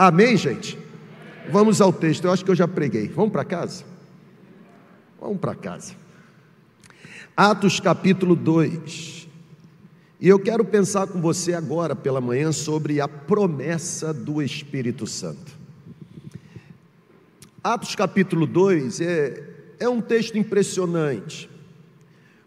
Amém, gente? Vamos ao texto. Eu acho que eu já preguei. Vamos para casa? Vamos para casa. Atos capítulo 2. E eu quero pensar com você agora pela manhã sobre a promessa do Espírito Santo. Atos capítulo 2 é, é um texto impressionante.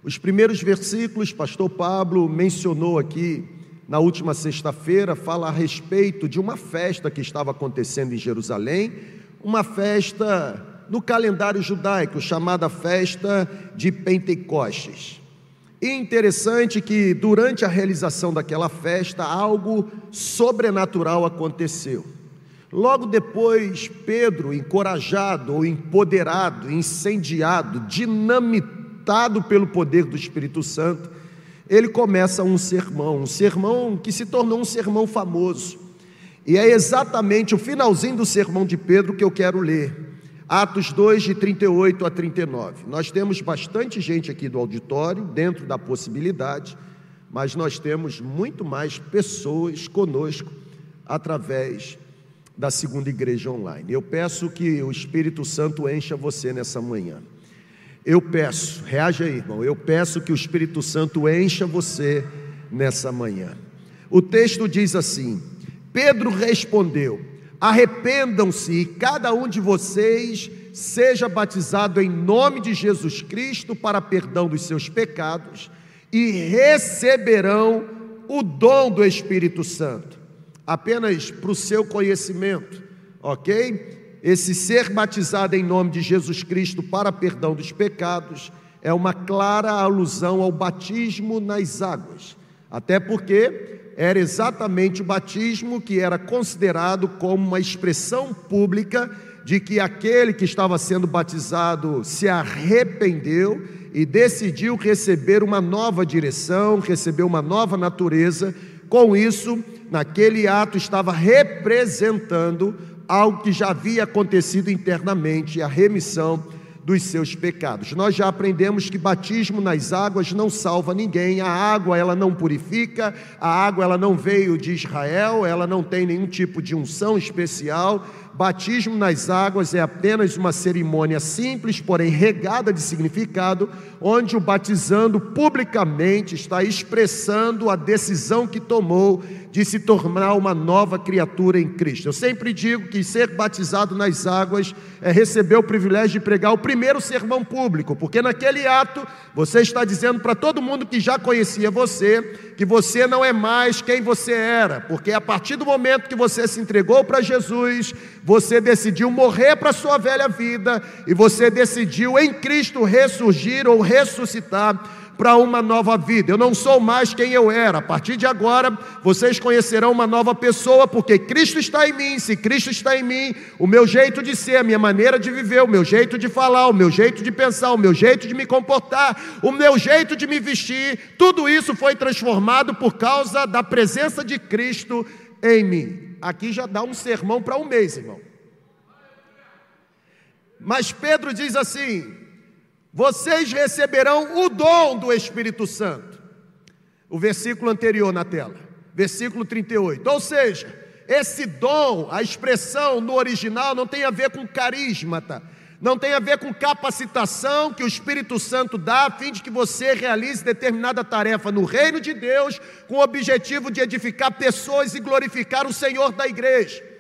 Os primeiros versículos, pastor Pablo mencionou aqui na última sexta-feira, fala a respeito de uma festa que estava acontecendo em Jerusalém, uma festa no calendário judaico, chamada festa de Pentecostes. E interessante que durante a realização daquela festa, algo sobrenatural aconteceu. Logo depois, Pedro, encorajado ou empoderado, incendiado, dinamitado pelo poder do Espírito Santo, ele começa um sermão, um sermão que se tornou um sermão famoso. E é exatamente o finalzinho do sermão de Pedro que eu quero ler. Atos 2, de 38 a 39. Nós temos bastante gente aqui do auditório, dentro da possibilidade, mas nós temos muito mais pessoas conosco através da segunda igreja online. Eu peço que o Espírito Santo encha você nessa manhã. Eu peço, reaja aí, irmão. Eu peço que o Espírito Santo encha você nessa manhã. O texto diz assim: Pedro respondeu: Arrependam-se e cada um de vocês seja batizado em nome de Jesus Cristo para perdão dos seus pecados e receberão o dom do Espírito Santo. Apenas para o seu conhecimento, ok? Esse ser batizado em nome de Jesus Cristo para perdão dos pecados é uma clara alusão ao batismo nas águas, até porque era exatamente o batismo que era considerado como uma expressão pública de que aquele que estava sendo batizado se arrependeu e decidiu receber uma nova direção, receber uma nova natureza. Com isso, naquele ato estava representando algo que já havia acontecido internamente, a remissão dos seus pecados. Nós já aprendemos que batismo nas águas não salva ninguém. A água ela não purifica, a água ela não veio de Israel, ela não tem nenhum tipo de unção especial. Batismo nas águas é apenas uma cerimônia simples, porém regada de significado, onde o batizando publicamente está expressando a decisão que tomou de se tornar uma nova criatura em Cristo. Eu sempre digo que ser batizado nas águas é receber o privilégio de pregar o primeiro sermão público, porque naquele ato você está dizendo para todo mundo que já conhecia você que você não é mais quem você era, porque a partir do momento que você se entregou para Jesus, você decidiu morrer para a sua velha vida e você decidiu em Cristo ressurgir ou ressuscitar para uma nova vida. Eu não sou mais quem eu era. A partir de agora, vocês conhecerão uma nova pessoa, porque Cristo está em mim. Se Cristo está em mim, o meu jeito de ser, a minha maneira de viver, o meu jeito de falar, o meu jeito de pensar, o meu jeito de me comportar, o meu jeito de me vestir, tudo isso foi transformado por causa da presença de Cristo em mim. Aqui já dá um sermão para um mês, irmão. Mas Pedro diz assim: vocês receberão o dom do Espírito Santo. O versículo anterior na tela, versículo 38. Ou seja, esse dom, a expressão no original não tem a ver com carisma, tá? Não tem a ver com capacitação que o Espírito Santo dá a fim de que você realize determinada tarefa no reino de Deus, com o objetivo de edificar pessoas e glorificar o Senhor da igreja.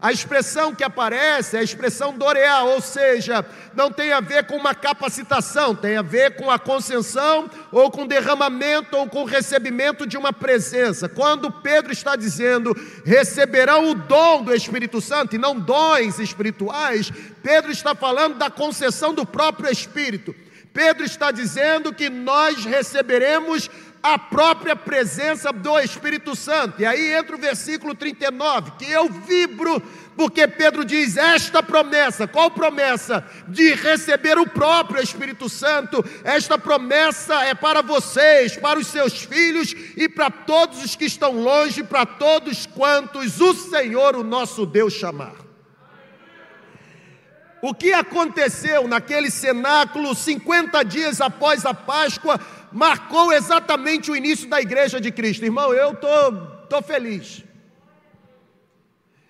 A expressão que aparece é a expressão dorear, ou seja, não tem a ver com uma capacitação, tem a ver com a concessão ou com derramamento ou com recebimento de uma presença. Quando Pedro está dizendo receberão o dom do Espírito Santo e não dons espirituais, Pedro está falando da concessão do próprio Espírito. Pedro está dizendo que nós receberemos a própria presença do Espírito Santo. E aí entra o versículo 39, que eu vibro, porque Pedro diz: Esta promessa, qual promessa? De receber o próprio Espírito Santo. Esta promessa é para vocês, para os seus filhos e para todos os que estão longe, para todos quantos o Senhor, o nosso Deus, chamar. O que aconteceu naquele cenáculo 50 dias após a Páscoa? Marcou exatamente o início da igreja de Cristo. Irmão, eu estou tô, tô feliz.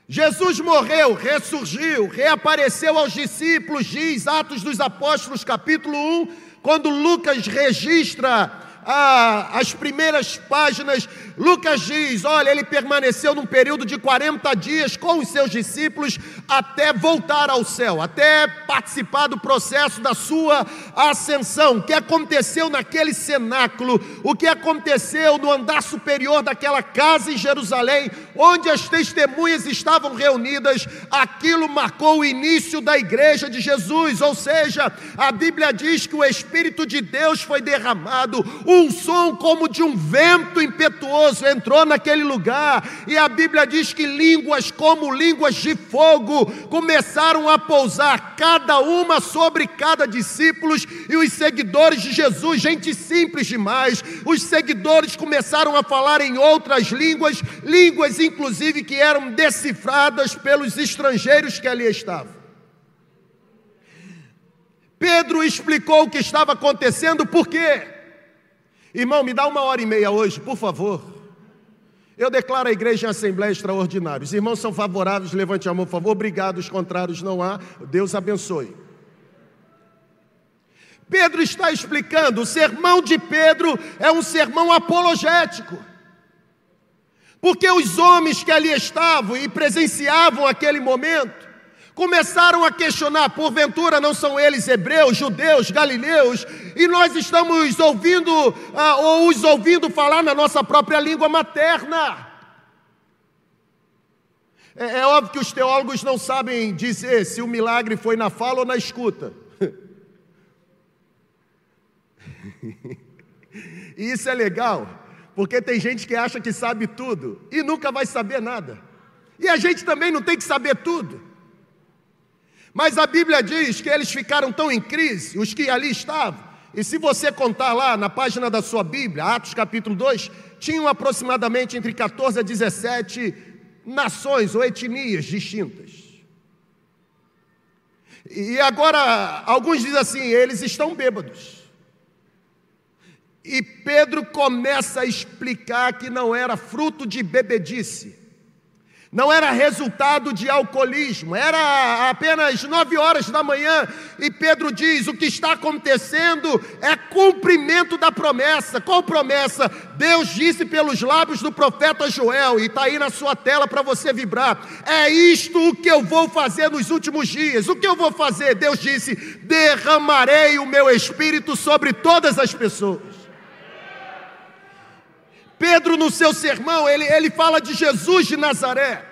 Jesus morreu, ressurgiu, reapareceu aos discípulos, diz Atos dos Apóstolos, capítulo 1, quando Lucas registra ah, as primeiras páginas, Lucas diz: olha, ele permaneceu num período de 40 dias com os seus discípulos até voltar ao céu, até participar do processo da sua ascensão. O que aconteceu naquele cenáculo, o que aconteceu no andar superior daquela casa em Jerusalém, onde as testemunhas estavam reunidas, aquilo marcou o início da igreja de Jesus, ou seja, a Bíblia diz que o Espírito de Deus foi derramado, um som como de um vento impetuoso entrou naquele lugar, e a Bíblia diz que línguas como línguas de fogo começaram a pousar, cada uma sobre cada discípulo, e os seguidores de Jesus, gente simples demais, os seguidores começaram a falar em outras línguas, línguas inclusive que eram decifradas pelos estrangeiros que ali estavam. Pedro explicou o que estava acontecendo, por quê? Irmão, me dá uma hora e meia hoje, por favor. Eu declaro a igreja em assembleia extraordinária. Os irmãos são favoráveis, levante a mão, por favor. Obrigado, os contrários não há. Deus abençoe. Pedro está explicando, o sermão de Pedro é um sermão apologético. Porque os homens que ali estavam e presenciavam aquele momento, começaram a questionar: porventura não são eles hebreus, judeus, galileus, e nós estamos ouvindo, ah, ou os ouvindo falar na nossa própria língua materna. É, é óbvio que os teólogos não sabem dizer se o milagre foi na fala ou na escuta. e isso é legal, porque tem gente que acha que sabe tudo e nunca vai saber nada. E a gente também não tem que saber tudo. Mas a Bíblia diz que eles ficaram tão em crise, os que ali estavam. E se você contar lá na página da sua Bíblia, Atos capítulo 2, tinham aproximadamente entre 14 a 17 nações ou etnias distintas. E agora, alguns dizem assim: eles estão bêbados. E Pedro começa a explicar que não era fruto de bebedice, não era resultado de alcoolismo, era apenas nove horas da manhã, e Pedro diz: o que está acontecendo é cumprimento da promessa. Qual promessa? Deus disse pelos lábios do profeta Joel, e está aí na sua tela para você vibrar: é isto o que eu vou fazer nos últimos dias. O que eu vou fazer? Deus disse: derramarei o meu espírito sobre todas as pessoas. Pedro, no seu sermão, ele, ele fala de Jesus de Nazaré.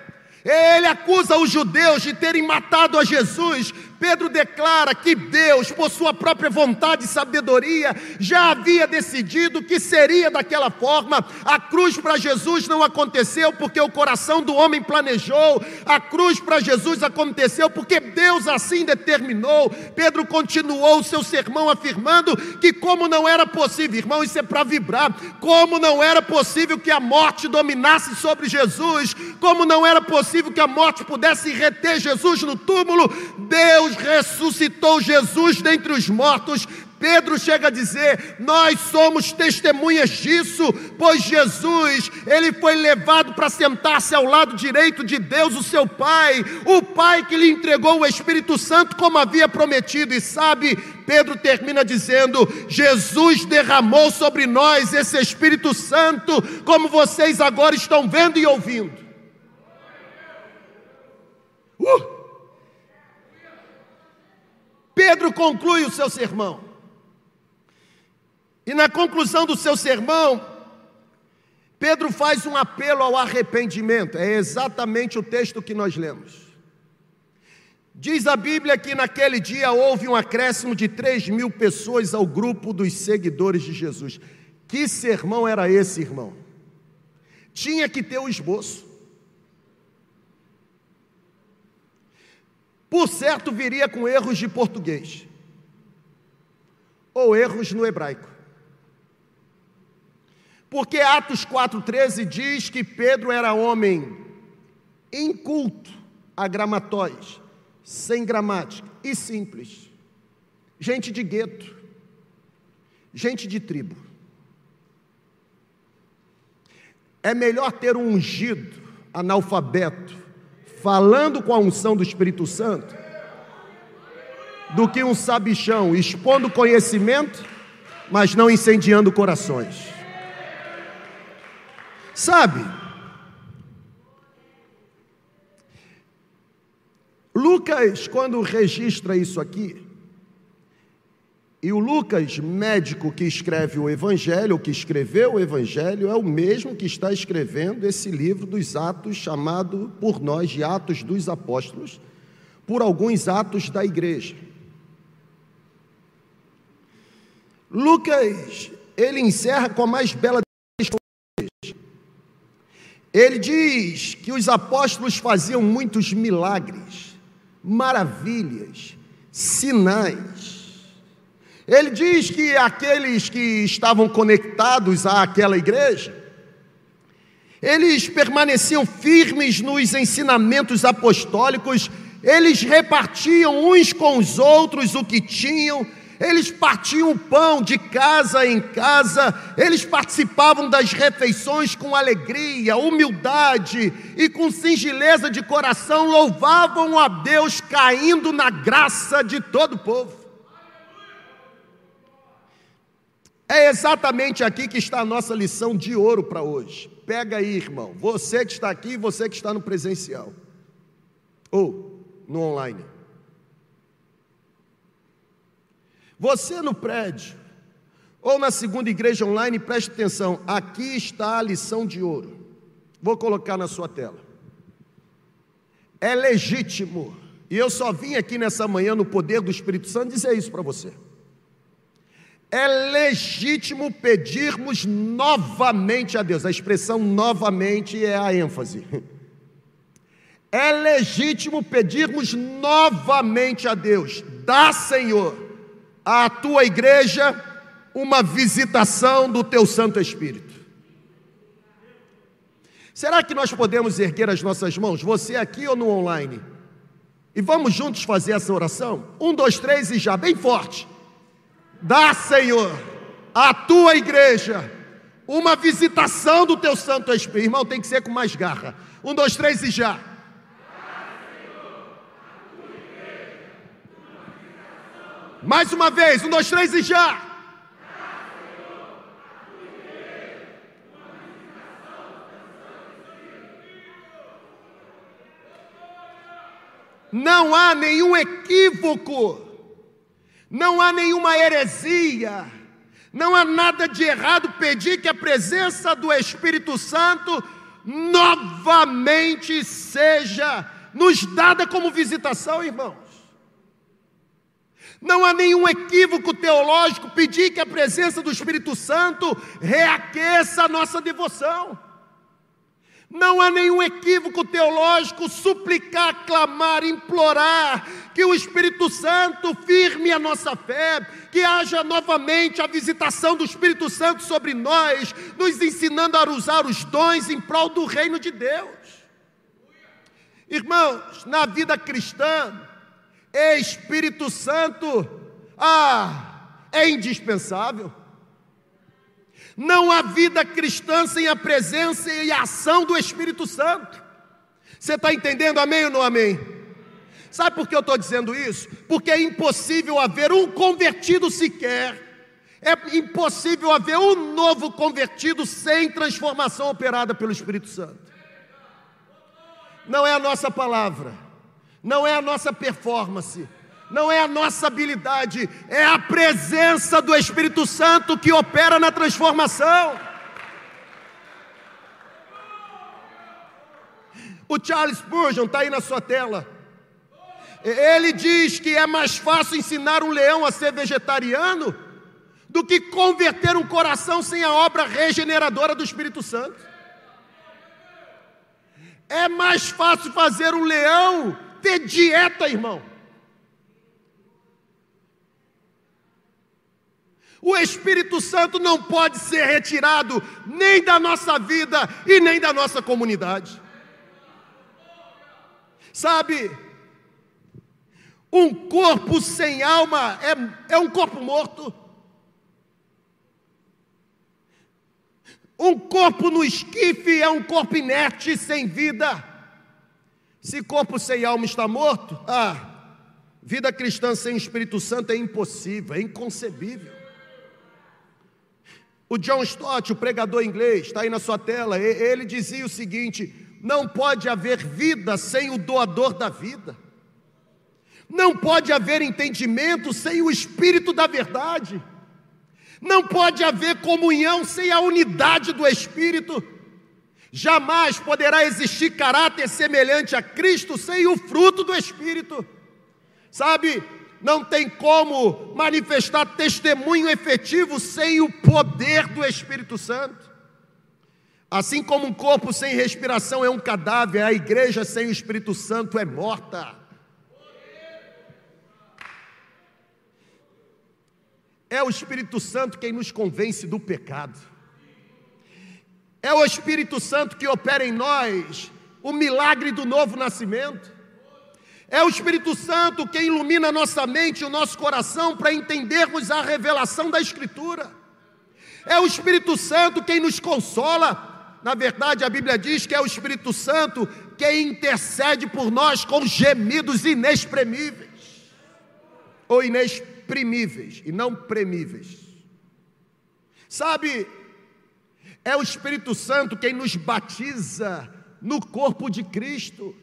Ele acusa os judeus de terem matado a Jesus, Pedro declara que Deus, por sua própria vontade e sabedoria, já havia decidido que seria daquela forma. A cruz para Jesus não aconteceu porque o coração do homem planejou, a cruz para Jesus aconteceu porque Deus assim determinou. Pedro continuou o seu sermão afirmando que, como não era possível, irmão, isso é para vibrar, como não era possível que a morte dominasse sobre Jesus, como não era possível que a morte pudesse reter Jesus no túmulo, Deus Deus ressuscitou Jesus dentre os mortos. Pedro chega a dizer: Nós somos testemunhas disso, pois Jesus, ele foi levado para sentar-se ao lado direito de Deus, o seu Pai, o Pai que lhe entregou o Espírito Santo como havia prometido. E sabe, Pedro termina dizendo: Jesus derramou sobre nós esse Espírito Santo, como vocês agora estão vendo e ouvindo. Uh! Pedro conclui o seu sermão. E na conclusão do seu sermão, Pedro faz um apelo ao arrependimento. É exatamente o texto que nós lemos. Diz a Bíblia que naquele dia houve um acréscimo de 3 mil pessoas ao grupo dos seguidores de Jesus. Que sermão era esse, irmão? Tinha que ter o esboço. Por certo, viria com erros de português ou erros no hebraico. Porque Atos 4,13 diz que Pedro era homem inculto a gramatóis, sem gramática e simples, gente de gueto, gente de tribo. É melhor ter um ungido, analfabeto, falando com a unção do Espírito Santo, do que um sabichão expondo conhecimento, mas não incendiando corações. Sabe? Lucas, quando registra isso aqui, e o Lucas, médico que escreve o Evangelho, que escreveu o Evangelho, é o mesmo que está escrevendo esse livro dos Atos, chamado por nós de Atos dos Apóstolos, por alguns atos da igreja. Lucas, ele encerra com a mais bela ele diz que os apóstolos faziam muitos milagres, maravilhas, sinais. Ele diz que aqueles que estavam conectados àquela igreja, eles permaneciam firmes nos ensinamentos apostólicos, eles repartiam uns com os outros o que tinham, eles partiam o pão de casa em casa, eles participavam das refeições com alegria, humildade e com singeleza de coração, louvavam a Deus, caindo na graça de todo o povo. É exatamente aqui que está a nossa lição de ouro para hoje. Pega aí, irmão. Você que está aqui e você que está no presencial. Ou no online. Você no prédio. Ou na segunda igreja online, preste atenção. Aqui está a lição de ouro. Vou colocar na sua tela. É legítimo. E eu só vim aqui nessa manhã, no poder do Espírito Santo, dizer isso para você. É legítimo pedirmos novamente a Deus. A expressão novamente é a ênfase. É legítimo pedirmos novamente a Deus. Dá, Senhor, à tua igreja uma visitação do teu Santo Espírito. Será que nós podemos erguer as nossas mãos, você aqui ou no online? E vamos juntos fazer essa oração? Um, dois, três e já, bem forte. Dá, Senhor, à tua igreja uma visitação do teu Santo Espírito. Irmão, tem que ser com mais garra. Um, dois, três e já. Mais uma vez, um, dois, três e já. Não há nenhum equívoco não há nenhuma heresia, não há nada de errado pedir que a presença do Espírito Santo novamente seja nos dada como visitação, irmãos. Não há nenhum equívoco teológico pedir que a presença do Espírito Santo reaqueça a nossa devoção. Não há nenhum equívoco teológico suplicar, clamar, implorar que o Espírito Santo firme a nossa fé, que haja novamente a visitação do Espírito Santo sobre nós, nos ensinando a usar os dons em prol do reino de Deus. Irmãos, na vida cristã, Espírito Santo, ah, é indispensável. Não há vida cristã sem a presença e a ação do Espírito Santo. Você está entendendo, amém ou não amém? Sabe por que eu estou dizendo isso? Porque é impossível haver um convertido sequer, é impossível haver um novo convertido sem transformação operada pelo Espírito Santo. Não é a nossa palavra, não é a nossa performance, não é a nossa habilidade, é a presença do Espírito Santo que opera na transformação. O Charles Spurgeon está aí na sua tela. Ele diz que é mais fácil ensinar um leão a ser vegetariano do que converter um coração sem a obra regeneradora do Espírito Santo. É mais fácil fazer um leão ter dieta, irmão. O Espírito Santo não pode ser retirado nem da nossa vida e nem da nossa comunidade. Sabe, um corpo sem alma é, é um corpo morto. Um corpo no esquife é um corpo inerte, sem vida. Se corpo sem alma está morto, ah, vida cristã sem Espírito Santo é impossível, é inconcebível. O John Stott, o pregador inglês, está aí na sua tela, ele dizia o seguinte: não pode haver vida sem o doador da vida, não pode haver entendimento sem o Espírito da verdade, não pode haver comunhão sem a unidade do Espírito, jamais poderá existir caráter semelhante a Cristo sem o fruto do Espírito, sabe? Não tem como manifestar testemunho efetivo sem o poder do Espírito Santo. Assim como um corpo sem respiração é um cadáver, a igreja sem o Espírito Santo é morta. É o Espírito Santo quem nos convence do pecado. É o Espírito Santo que opera em nós o milagre do novo nascimento. É o Espírito Santo que ilumina a nossa mente o nosso coração para entendermos a revelação da Escritura. É o Espírito Santo quem nos consola. Na verdade, a Bíblia diz que é o Espírito Santo quem intercede por nós com gemidos inexprimíveis ou inexprimíveis e não premiíveis. Sabe, é o Espírito Santo quem nos batiza no corpo de Cristo.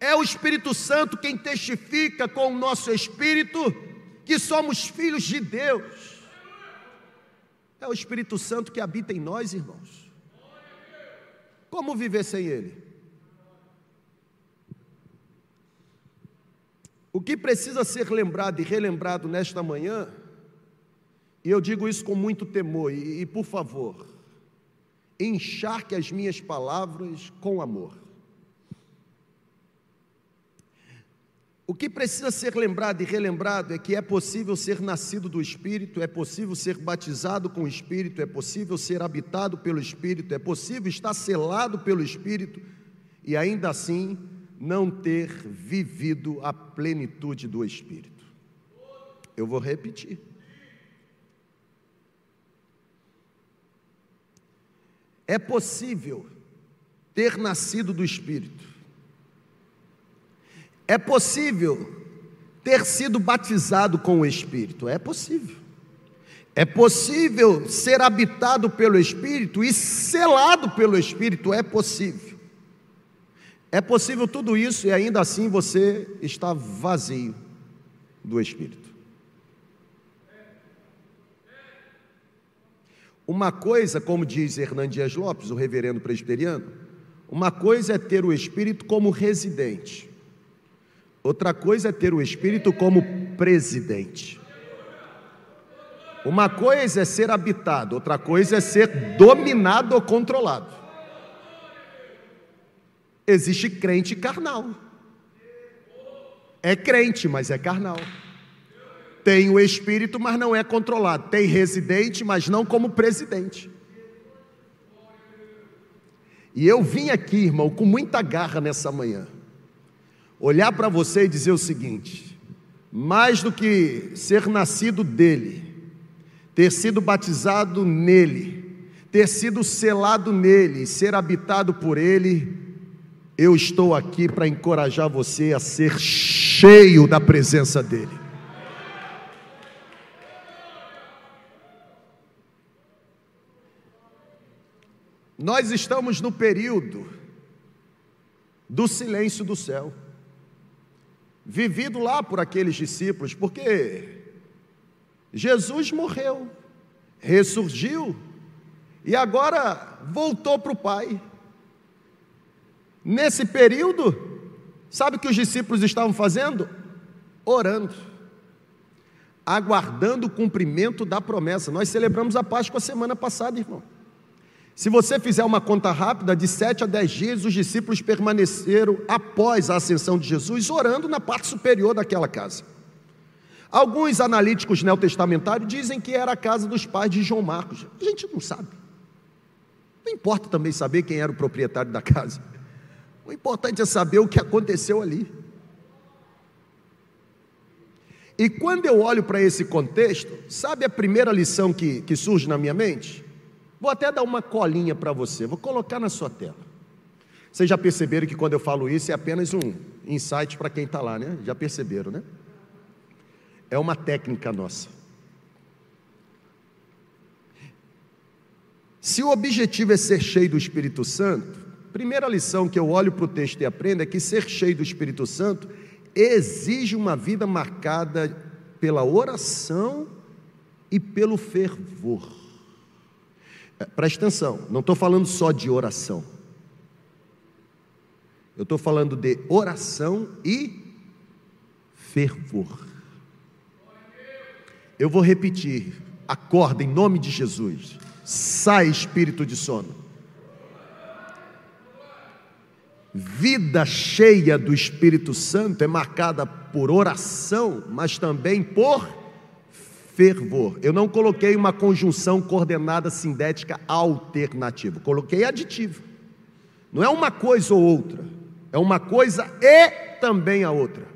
É o Espírito Santo quem testifica com o nosso espírito que somos filhos de Deus. É o Espírito Santo que habita em nós, irmãos. Como viver sem Ele? O que precisa ser lembrado e relembrado nesta manhã, e eu digo isso com muito temor, e, e por favor, encharque as minhas palavras com amor. O que precisa ser lembrado e relembrado é que é possível ser nascido do Espírito, é possível ser batizado com o Espírito, é possível ser habitado pelo Espírito, é possível estar selado pelo Espírito e ainda assim não ter vivido a plenitude do Espírito. Eu vou repetir. É possível ter nascido do Espírito, é possível ter sido batizado com o Espírito? É possível. É possível ser habitado pelo Espírito e selado pelo Espírito? É possível. É possível tudo isso e ainda assim você está vazio do Espírito. Uma coisa, como diz Hernandes Lopes, o reverendo presbiteriano, uma coisa é ter o Espírito como residente, Outra coisa é ter o Espírito como presidente. Uma coisa é ser habitado, outra coisa é ser dominado ou controlado. Existe crente carnal. É crente, mas é carnal. Tem o Espírito, mas não é controlado. Tem residente, mas não como presidente. E eu vim aqui, irmão, com muita garra nessa manhã olhar para você e dizer o seguinte: mais do que ser nascido dele, ter sido batizado nele, ter sido selado nele, ser habitado por ele, eu estou aqui para encorajar você a ser cheio da presença dele. Nós estamos no período do silêncio do céu vivido lá por aqueles discípulos, porque Jesus morreu, ressurgiu e agora voltou para o Pai. Nesse período, sabe o que os discípulos estavam fazendo? Orando, aguardando o cumprimento da promessa. Nós celebramos a Páscoa semana passada, irmão. Se você fizer uma conta rápida, de sete a dez dias, os discípulos permaneceram após a ascensão de Jesus, orando na parte superior daquela casa. Alguns analíticos neotestamentários dizem que era a casa dos pais de João Marcos. A gente não sabe. Não importa também saber quem era o proprietário da casa. O importante é saber o que aconteceu ali. E quando eu olho para esse contexto, sabe a primeira lição que, que surge na minha mente? Vou até dar uma colinha para você, vou colocar na sua tela. Vocês já perceberam que quando eu falo isso é apenas um insight para quem está lá, né? Já perceberam, né? É uma técnica nossa. Se o objetivo é ser cheio do Espírito Santo, primeira lição que eu olho para o texto e aprendo é que ser cheio do Espírito Santo exige uma vida marcada pela oração e pelo fervor. É, presta atenção, não estou falando só de oração. Eu estou falando de oração e fervor. Eu vou repetir, acorda em nome de Jesus. Sai espírito de sono. Vida cheia do Espírito Santo é marcada por oração, mas também por fervor. Eu não coloquei uma conjunção coordenada sintética alternativa, coloquei aditivo. Não é uma coisa ou outra, é uma coisa e também a outra.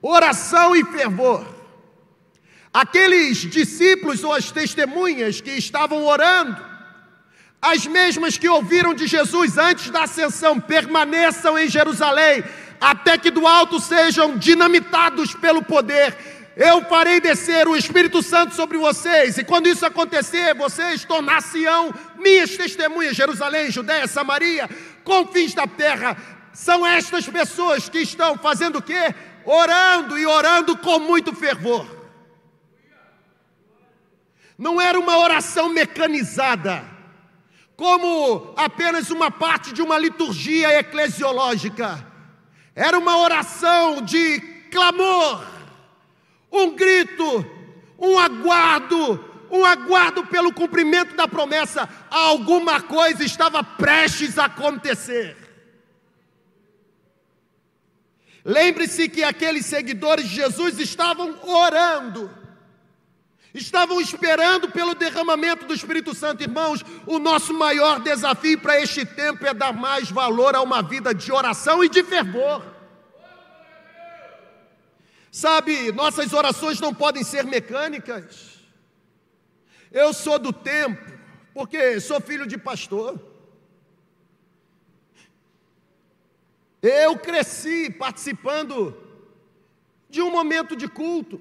Oração e fervor. Aqueles discípulos ou as testemunhas que estavam orando, as mesmas que ouviram de Jesus antes da ascensão, permaneçam em Jerusalém, até que do alto sejam dinamitados pelo poder. Eu farei descer o Espírito Santo sobre vocês, e quando isso acontecer, vocês tornar-se-ão minhas testemunhas, Jerusalém, Judéia, Samaria, confins da terra. São estas pessoas que estão fazendo o quê? Orando e orando com muito fervor. Não era uma oração mecanizada, como apenas uma parte de uma liturgia eclesiológica. Era uma oração de clamor, um grito, um aguardo, um aguardo pelo cumprimento da promessa. Alguma coisa estava prestes a acontecer. Lembre-se que aqueles seguidores de Jesus estavam orando estavam esperando pelo derramamento do Espírito Santo. Irmãos, o nosso maior desafio para este tempo é dar mais valor a uma vida de oração e de fervor. Sabe, nossas orações não podem ser mecânicas. Eu sou do tempo, porque sou filho de pastor. Eu cresci participando de um momento de culto.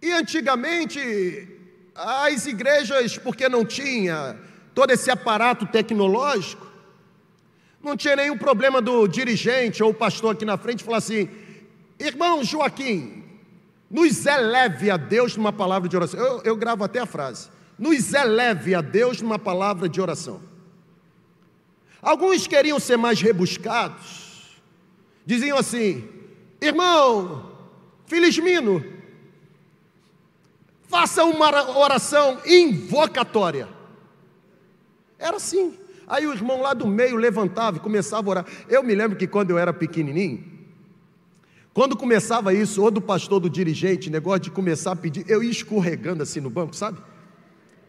E antigamente, as igrejas, porque não tinha todo esse aparato tecnológico, não tinha nenhum problema do dirigente ou pastor aqui na frente falar assim: irmão Joaquim, nos eleve a Deus numa palavra de oração. Eu, eu gravo até a frase: nos eleve a Deus numa palavra de oração. Alguns queriam ser mais rebuscados, diziam assim: irmão, Felismino, Faça uma oração invocatória. Era assim. Aí o irmão lá do meio levantava e começava a orar. Eu me lembro que quando eu era pequenininho, quando começava isso, ou do pastor, do dirigente, negócio de começar a pedir, eu ia escorregando assim no banco, sabe?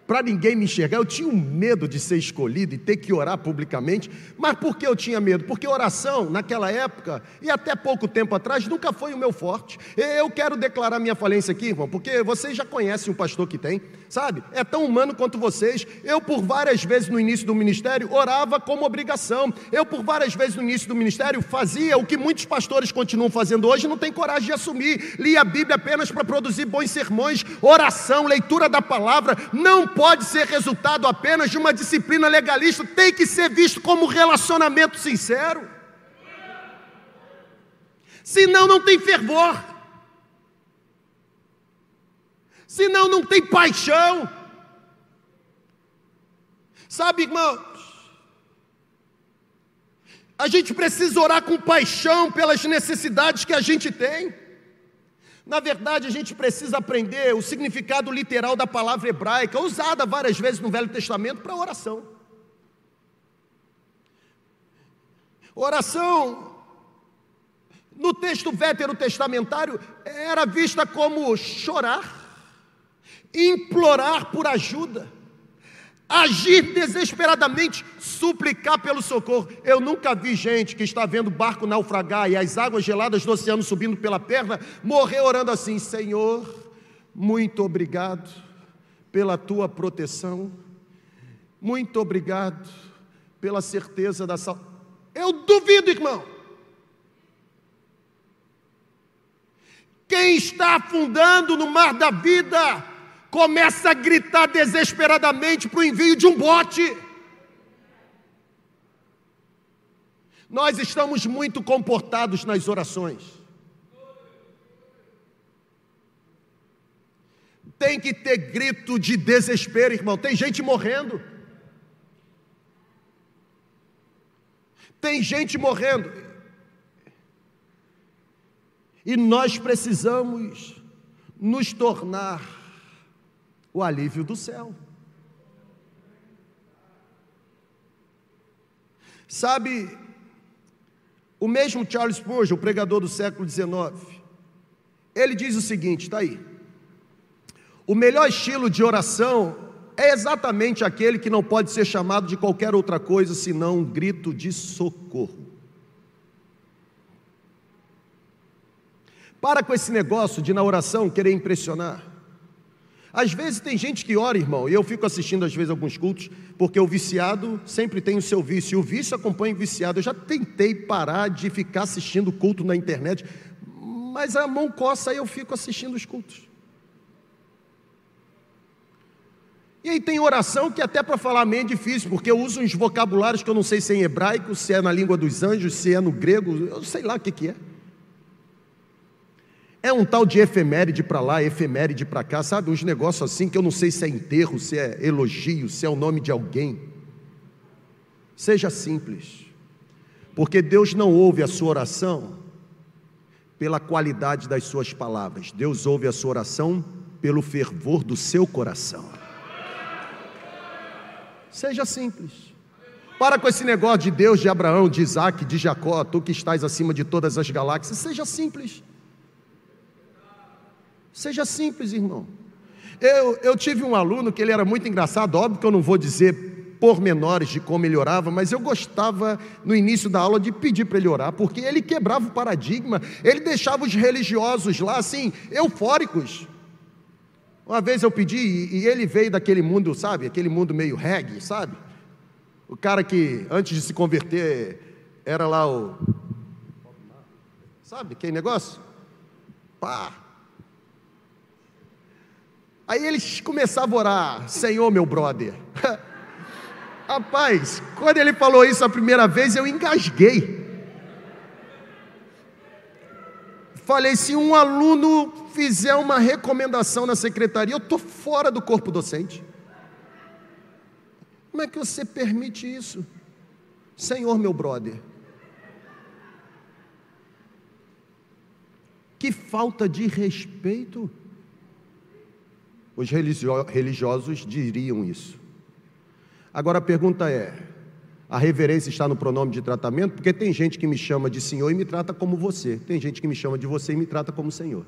Para ninguém me enxergar. Eu tinha um medo de ser escolhido e ter que orar publicamente. Mas por que eu tinha medo? Porque oração, naquela época e até pouco tempo atrás, nunca foi o meu forte. Eu quero declarar minha falência aqui, irmão, porque vocês já conhecem um pastor que tem, sabe? É tão humano quanto vocês. Eu, por várias vezes no início do ministério, orava como obrigação. Eu, por várias vezes no início do ministério, fazia o que muitos pastores continuam fazendo hoje, não tem coragem de assumir. Lia a Bíblia apenas para produzir bons sermões, oração, leitura da palavra. Não pode ser resultado apenas de uma disciplina legalista, tem que ser visto como relacionamento sincero. Senão não tem fervor. Senão não tem paixão. Sabe, irmãos? A gente precisa orar com paixão pelas necessidades que a gente tem. Na verdade, a gente precisa aprender o significado literal da palavra hebraica, usada várias vezes no Velho Testamento para oração. Oração, no texto veterotestamentário, era vista como chorar, implorar por ajuda agir desesperadamente, suplicar pelo socorro. Eu nunca vi gente que está vendo barco naufragar e as águas geladas do oceano subindo pela perna, morrer orando assim: Senhor, muito obrigado pela tua proteção, muito obrigado pela certeza da salvação. Eu duvido, irmão. Quem está afundando no mar da vida começa a gritar desesperadamente para o envio de um bote. Nós estamos muito comportados nas orações. Tem que ter grito de desespero, irmão. Tem gente morrendo. Tem gente morrendo. E nós precisamos nos tornar o alívio do céu. Sabe, o mesmo Charles Spurgeon, o pregador do século XIX, ele diz o seguinte: está aí. O melhor estilo de oração é exatamente aquele que não pode ser chamado de qualquer outra coisa senão um grito de socorro. Para com esse negócio de na oração querer impressionar. Às vezes tem gente que ora, irmão, e eu fico assistindo às vezes alguns cultos, porque o viciado sempre tem o seu vício, e o vício acompanha o viciado. Eu já tentei parar de ficar assistindo culto na internet, mas a mão coça e eu fico assistindo os cultos. E aí tem oração que até para falar amém é difícil, porque eu uso uns vocabulários que eu não sei se é em hebraico, se é na língua dos anjos, se é no grego, eu sei lá o que, que é. É um tal de efeméride para lá, efeméride para cá, sabe? Uns negócios assim que eu não sei se é enterro, se é elogio, se é o nome de alguém. Seja simples, porque Deus não ouve a sua oração pela qualidade das suas palavras, Deus ouve a sua oração pelo fervor do seu coração. Seja simples. Para com esse negócio de Deus de Abraão, de Isaac, de Jacó, tu que estás acima de todas as galáxias, seja simples. Seja simples, irmão. Eu, eu tive um aluno que ele era muito engraçado, óbvio que eu não vou dizer pormenores de como ele orava, mas eu gostava no início da aula de pedir para ele orar, porque ele quebrava o paradigma, ele deixava os religiosos lá assim, eufóricos. Uma vez eu pedi e ele veio daquele mundo, sabe, aquele mundo meio reggae, sabe? O cara que antes de se converter era lá o. Sabe aquele negócio? Pá, Aí eles começavam a orar, Senhor, meu brother. Rapaz, quando ele falou isso a primeira vez, eu engasguei. Falei: se um aluno fizer uma recomendação na secretaria, eu estou fora do corpo docente. Como é que você permite isso? Senhor, meu brother. Que falta de respeito. Os religiosos diriam isso. Agora a pergunta é: a reverência está no pronome de tratamento? Porque tem gente que me chama de senhor e me trata como você, tem gente que me chama de você e me trata como senhor.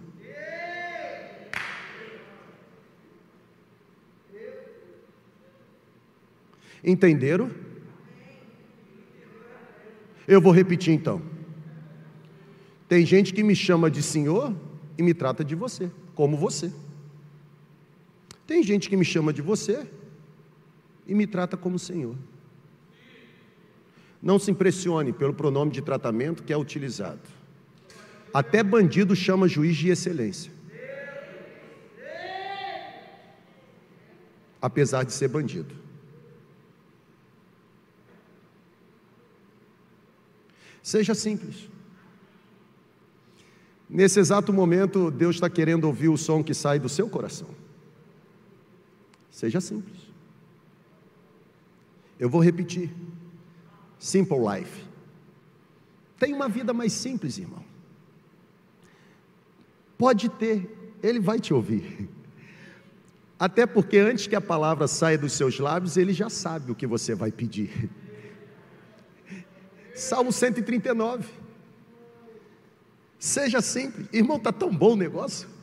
Entenderam? Eu vou repetir então. Tem gente que me chama de senhor e me trata de você, como você. Tem gente que me chama de você e me trata como Senhor. Não se impressione pelo pronome de tratamento que é utilizado. Até bandido chama juiz de excelência. Apesar de ser bandido. Seja simples. Nesse exato momento, Deus está querendo ouvir o som que sai do seu coração. Seja simples. Eu vou repetir. Simple life. Tem uma vida mais simples, irmão. Pode ter, ele vai te ouvir. Até porque antes que a palavra saia dos seus lábios, ele já sabe o que você vai pedir. Salmo 139. Seja simples. Irmão, está tão bom o negócio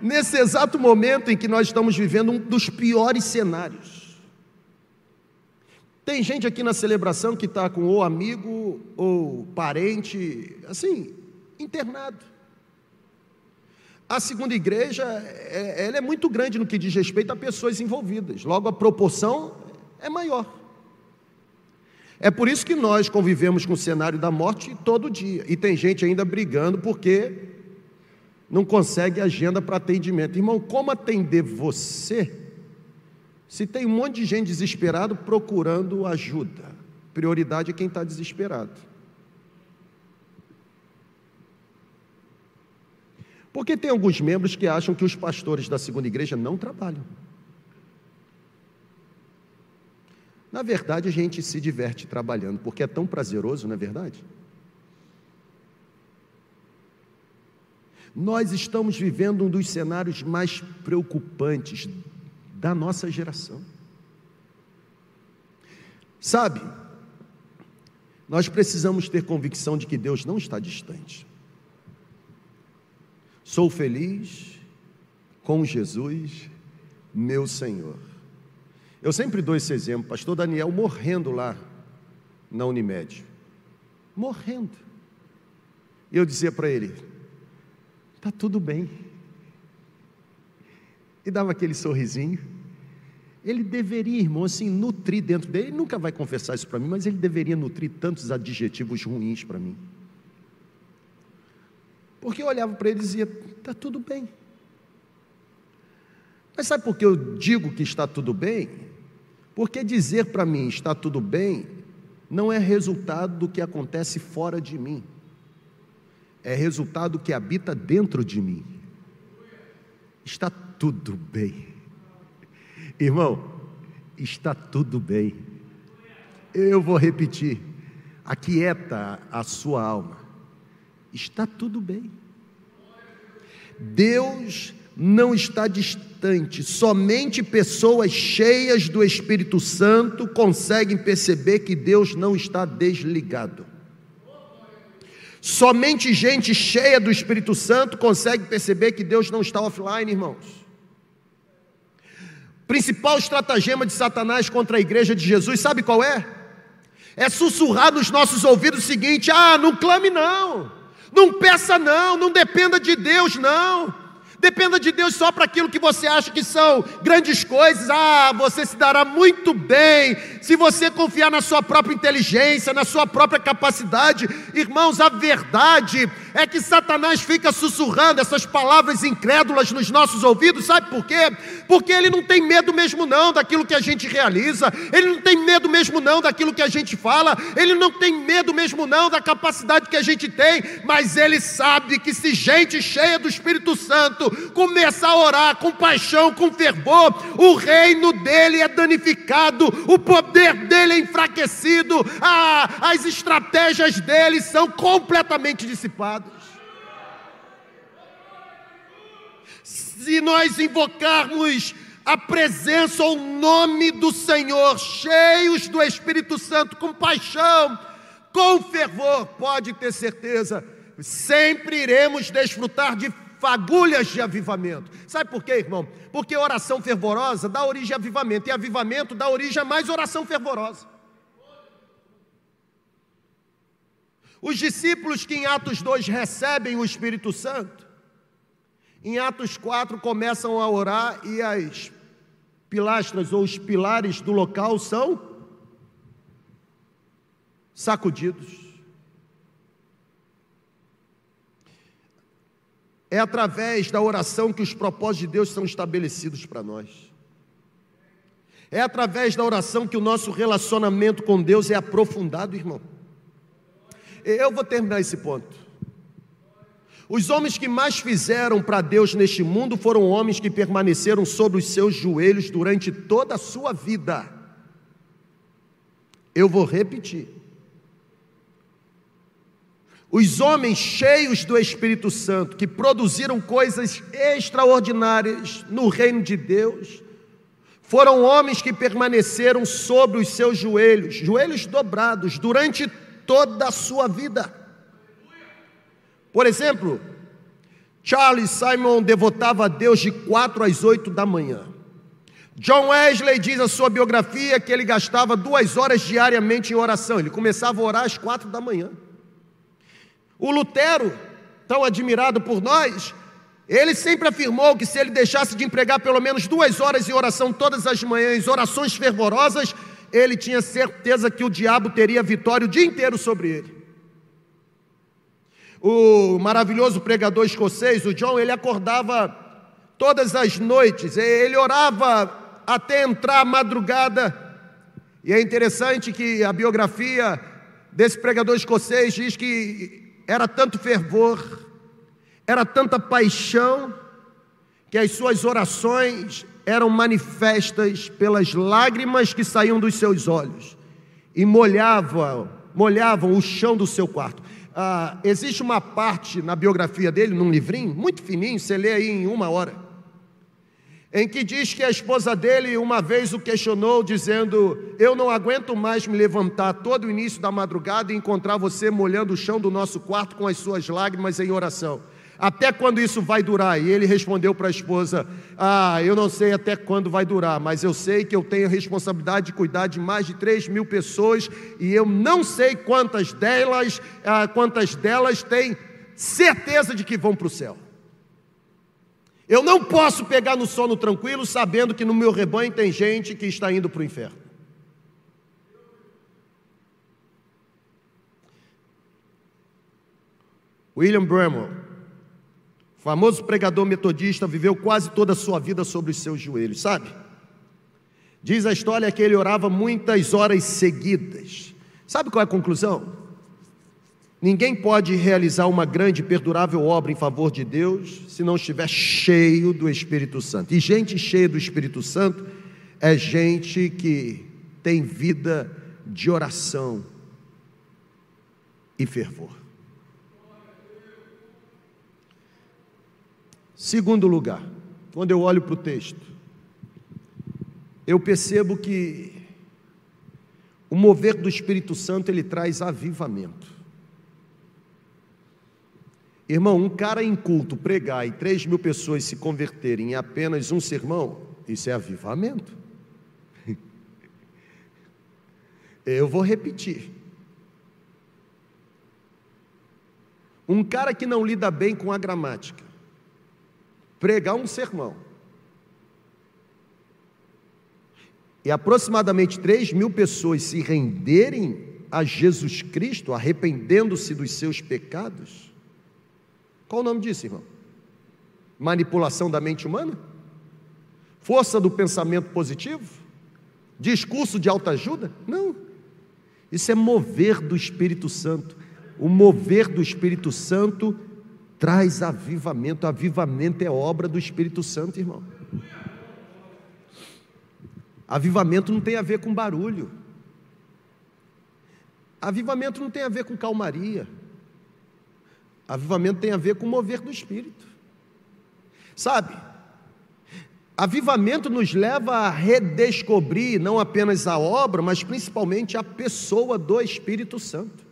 nesse exato momento em que nós estamos vivendo um dos piores cenários. Tem gente aqui na celebração que está com ou amigo ou parente, assim, internado. A segunda igreja, é, ela é muito grande no que diz respeito a pessoas envolvidas, logo a proporção é maior. É por isso que nós convivemos com o cenário da morte todo dia. E tem gente ainda brigando porque não consegue agenda para atendimento. Irmão, como atender você se tem um monte de gente desesperado procurando ajuda? Prioridade é quem está desesperado. Porque tem alguns membros que acham que os pastores da segunda igreja não trabalham. Na verdade, a gente se diverte trabalhando, porque é tão prazeroso, não é verdade? Nós estamos vivendo um dos cenários mais preocupantes da nossa geração. Sabe, nós precisamos ter convicção de que Deus não está distante. Sou feliz com Jesus, meu Senhor. Eu sempre dou esse exemplo, pastor Daniel morrendo lá na Unimed. Morrendo. E eu dizia para ele: está tudo bem. E dava aquele sorrisinho. Ele deveria, irmão, assim, nutrir dentro dele. Ele nunca vai confessar isso para mim, mas ele deveria nutrir tantos adjetivos ruins para mim. Porque eu olhava para ele e dizia: está tudo bem. Mas sabe por que eu digo que está tudo bem? Porque dizer para mim está tudo bem não é resultado do que acontece fora de mim, é resultado do que habita dentro de mim. Está tudo bem, irmão, está tudo bem. Eu vou repetir, aquieta a sua alma, está tudo bem. Deus não está distante. Somente pessoas cheias do Espírito Santo conseguem perceber que Deus não está desligado. Somente gente cheia do Espírito Santo consegue perceber que Deus não está offline, irmãos. Principal estratagema de Satanás contra a igreja de Jesus, sabe qual é? É sussurrar nos nossos ouvidos o seguinte: ah, não clame não, não peça não, não dependa de Deus não. Dependa de Deus só para aquilo que você acha que são grandes coisas. Ah, você se dará muito bem se você confiar na sua própria inteligência, na sua própria capacidade. Irmãos, a verdade é que Satanás fica sussurrando essas palavras incrédulas nos nossos ouvidos, sabe por quê? Porque ele não tem medo mesmo não daquilo que a gente realiza, ele não tem medo mesmo não daquilo que a gente fala, ele não tem medo mesmo não da capacidade que a gente tem, mas ele sabe que se gente cheia do Espírito Santo começar a orar com paixão, com fervor, o reino dele é danificado, o poder dele é enfraquecido, a, as estratégias dele são completamente dissipadas. Se nós invocarmos a presença ou o nome do Senhor, cheios do Espírito Santo, com paixão, com fervor, pode ter certeza, sempre iremos desfrutar de fagulhas de avivamento. Sabe por quê, irmão? Porque oração fervorosa dá origem a avivamento, e avivamento dá origem a mais oração fervorosa. Os discípulos que em Atos 2 recebem o Espírito Santo, em Atos 4 começam a orar e as pilastras ou os pilares do local são sacudidos. É através da oração que os propósitos de Deus são estabelecidos para nós. É através da oração que o nosso relacionamento com Deus é aprofundado, irmão. Eu vou terminar esse ponto. Os homens que mais fizeram para Deus neste mundo foram homens que permaneceram sobre os seus joelhos durante toda a sua vida. Eu vou repetir. Os homens cheios do Espírito Santo, que produziram coisas extraordinárias no reino de Deus, foram homens que permaneceram sobre os seus joelhos, joelhos dobrados, durante toda a sua vida. Por exemplo, Charles Simon devotava a Deus de quatro às oito da manhã. John Wesley diz a sua biografia que ele gastava duas horas diariamente em oração. Ele começava a orar às quatro da manhã. O Lutero, tão admirado por nós, ele sempre afirmou que se ele deixasse de empregar pelo menos duas horas em oração todas as manhãs, orações fervorosas, ele tinha certeza que o diabo teria vitória o dia inteiro sobre ele. O maravilhoso pregador escocês, o John, ele acordava todas as noites, ele orava até entrar a madrugada. E é interessante que a biografia desse pregador escocês diz que era tanto fervor, era tanta paixão, que as suas orações eram manifestas pelas lágrimas que saíam dos seus olhos e molhavam, molhavam o chão do seu quarto. Ah, existe uma parte na biografia dele, num livrinho, muito fininho, você lê aí em uma hora, em que diz que a esposa dele uma vez o questionou, dizendo: Eu não aguento mais me levantar todo o início da madrugada e encontrar você molhando o chão do nosso quarto com as suas lágrimas em oração. Até quando isso vai durar? E ele respondeu para a esposa: Ah, eu não sei até quando vai durar, mas eu sei que eu tenho a responsabilidade de cuidar de mais de 3 mil pessoas e eu não sei quantas delas, ah, quantas delas têm certeza de que vão para o céu. Eu não posso pegar no sono tranquilo sabendo que no meu rebanho tem gente que está indo para o inferno. William Bramwell famoso pregador metodista viveu quase toda a sua vida sobre os seus joelhos, sabe? Diz a história que ele orava muitas horas seguidas. Sabe qual é a conclusão? Ninguém pode realizar uma grande e perdurável obra em favor de Deus se não estiver cheio do Espírito Santo. E gente cheia do Espírito Santo é gente que tem vida de oração e fervor. Segundo lugar, quando eu olho para o texto, eu percebo que o mover do Espírito Santo ele traz avivamento. Irmão, um cara em culto pregar e três mil pessoas se converterem em apenas um sermão, isso é avivamento. Eu vou repetir. Um cara que não lida bem com a gramática, pregar um sermão. E aproximadamente 3 mil pessoas se renderem a Jesus Cristo, arrependendo-se dos seus pecados. Qual o nome disso, irmão? Manipulação da mente humana? Força do pensamento positivo? Discurso de alta ajuda? Não. Isso é mover do Espírito Santo. O mover do Espírito Santo traz avivamento. Avivamento é obra do Espírito Santo, irmão. Avivamento não tem a ver com barulho. Avivamento não tem a ver com calmaria. Avivamento tem a ver com mover do Espírito. Sabe? Avivamento nos leva a redescobrir não apenas a obra, mas principalmente a pessoa do Espírito Santo.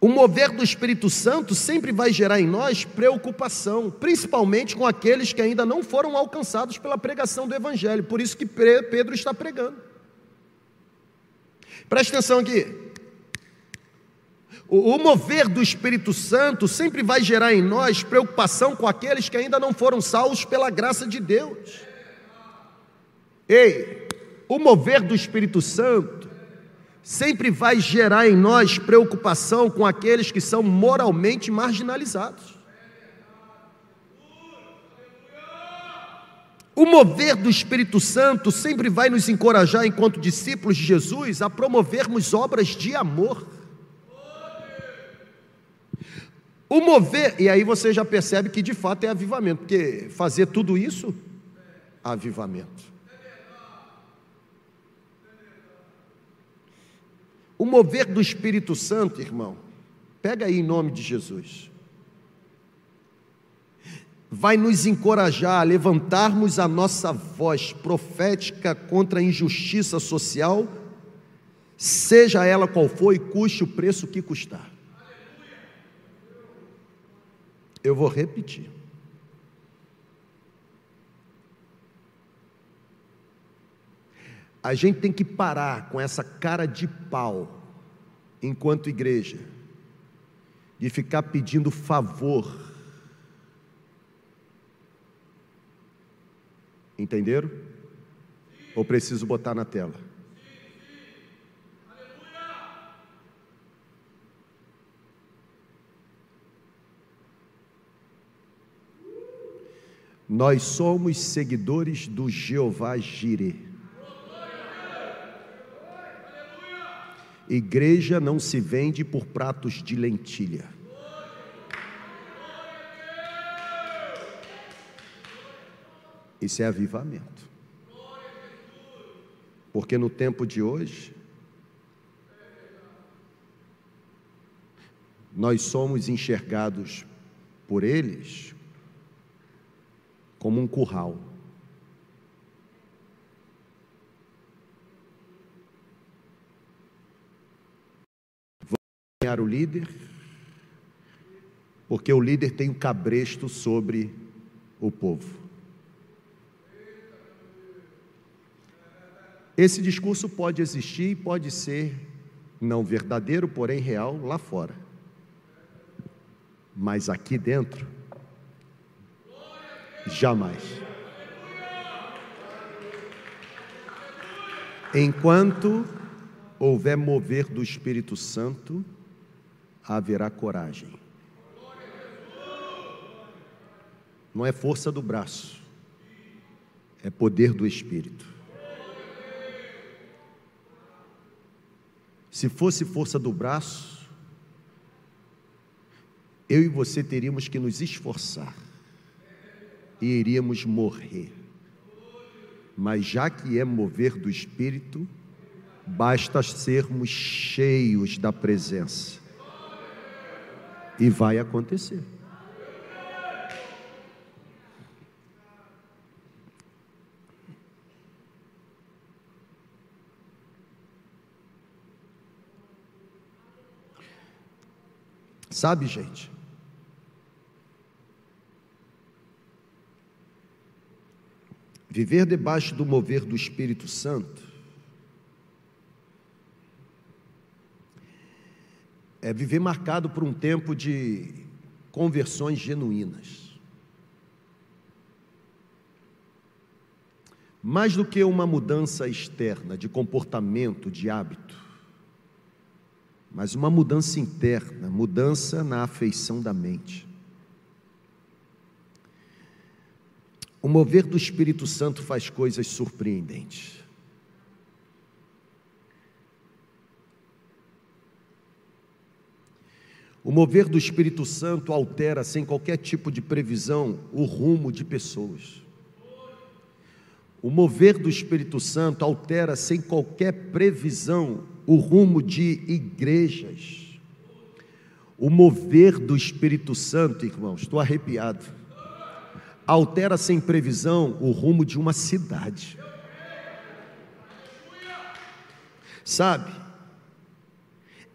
O mover do Espírito Santo sempre vai gerar em nós preocupação, principalmente com aqueles que ainda não foram alcançados pela pregação do Evangelho. Por isso que Pedro está pregando. Preste atenção aqui. O, mover do Espírito Santo sempre vai gerar em nós preocupação com aqueles que ainda não foram salvos pela graça de Deus. Ei, o mover do Espírito Santo sempre vai gerar em nós preocupação com aqueles que são moralmente marginalizados. O mover do Espírito Santo sempre vai nos encorajar, enquanto discípulos de Jesus, a promovermos obras de amor. O mover, e aí você já percebe que de fato é avivamento, porque fazer tudo isso, avivamento. O mover do Espírito Santo, irmão, pega aí em nome de Jesus, vai nos encorajar a levantarmos a nossa voz profética contra a injustiça social, seja ela qual for e custe o preço que custar. Eu vou repetir. A gente tem que parar com essa cara de pau, enquanto igreja, de ficar pedindo favor. Entenderam? Ou preciso botar na tela? Nós somos seguidores do Jeová Jireh. Igreja não se vende por pratos de lentilha. Isso é avivamento. Porque no tempo de hoje, nós somos enxergados por eles como um curral. Vamos ganhar o líder, porque o líder tem um cabresto sobre o povo. Esse discurso pode existir e pode ser não verdadeiro, porém real lá fora. Mas aqui dentro, jamais. Enquanto houver mover do Espírito Santo, haverá coragem. Não é força do braço, é poder do Espírito. Se fosse força do braço, eu e você teríamos que nos esforçar e iríamos morrer. Mas já que é mover do Espírito, basta sermos cheios da presença. E vai acontecer. Sabe, gente? Viver debaixo do mover do Espírito Santo é viver marcado por um tempo de conversões genuínas. Mais do que uma mudança externa de comportamento, de hábito, mas uma mudança interna, mudança na afeição da mente. O mover do Espírito Santo faz coisas surpreendentes. O mover do Espírito Santo altera, sem qualquer tipo de previsão, o rumo de pessoas. O mover do Espírito Santo altera, sem qualquer previsão, o rumo de igrejas. O mover do Espírito Santo, irmãos, estou arrepiado, altera sem previsão o rumo de uma cidade. Sabe?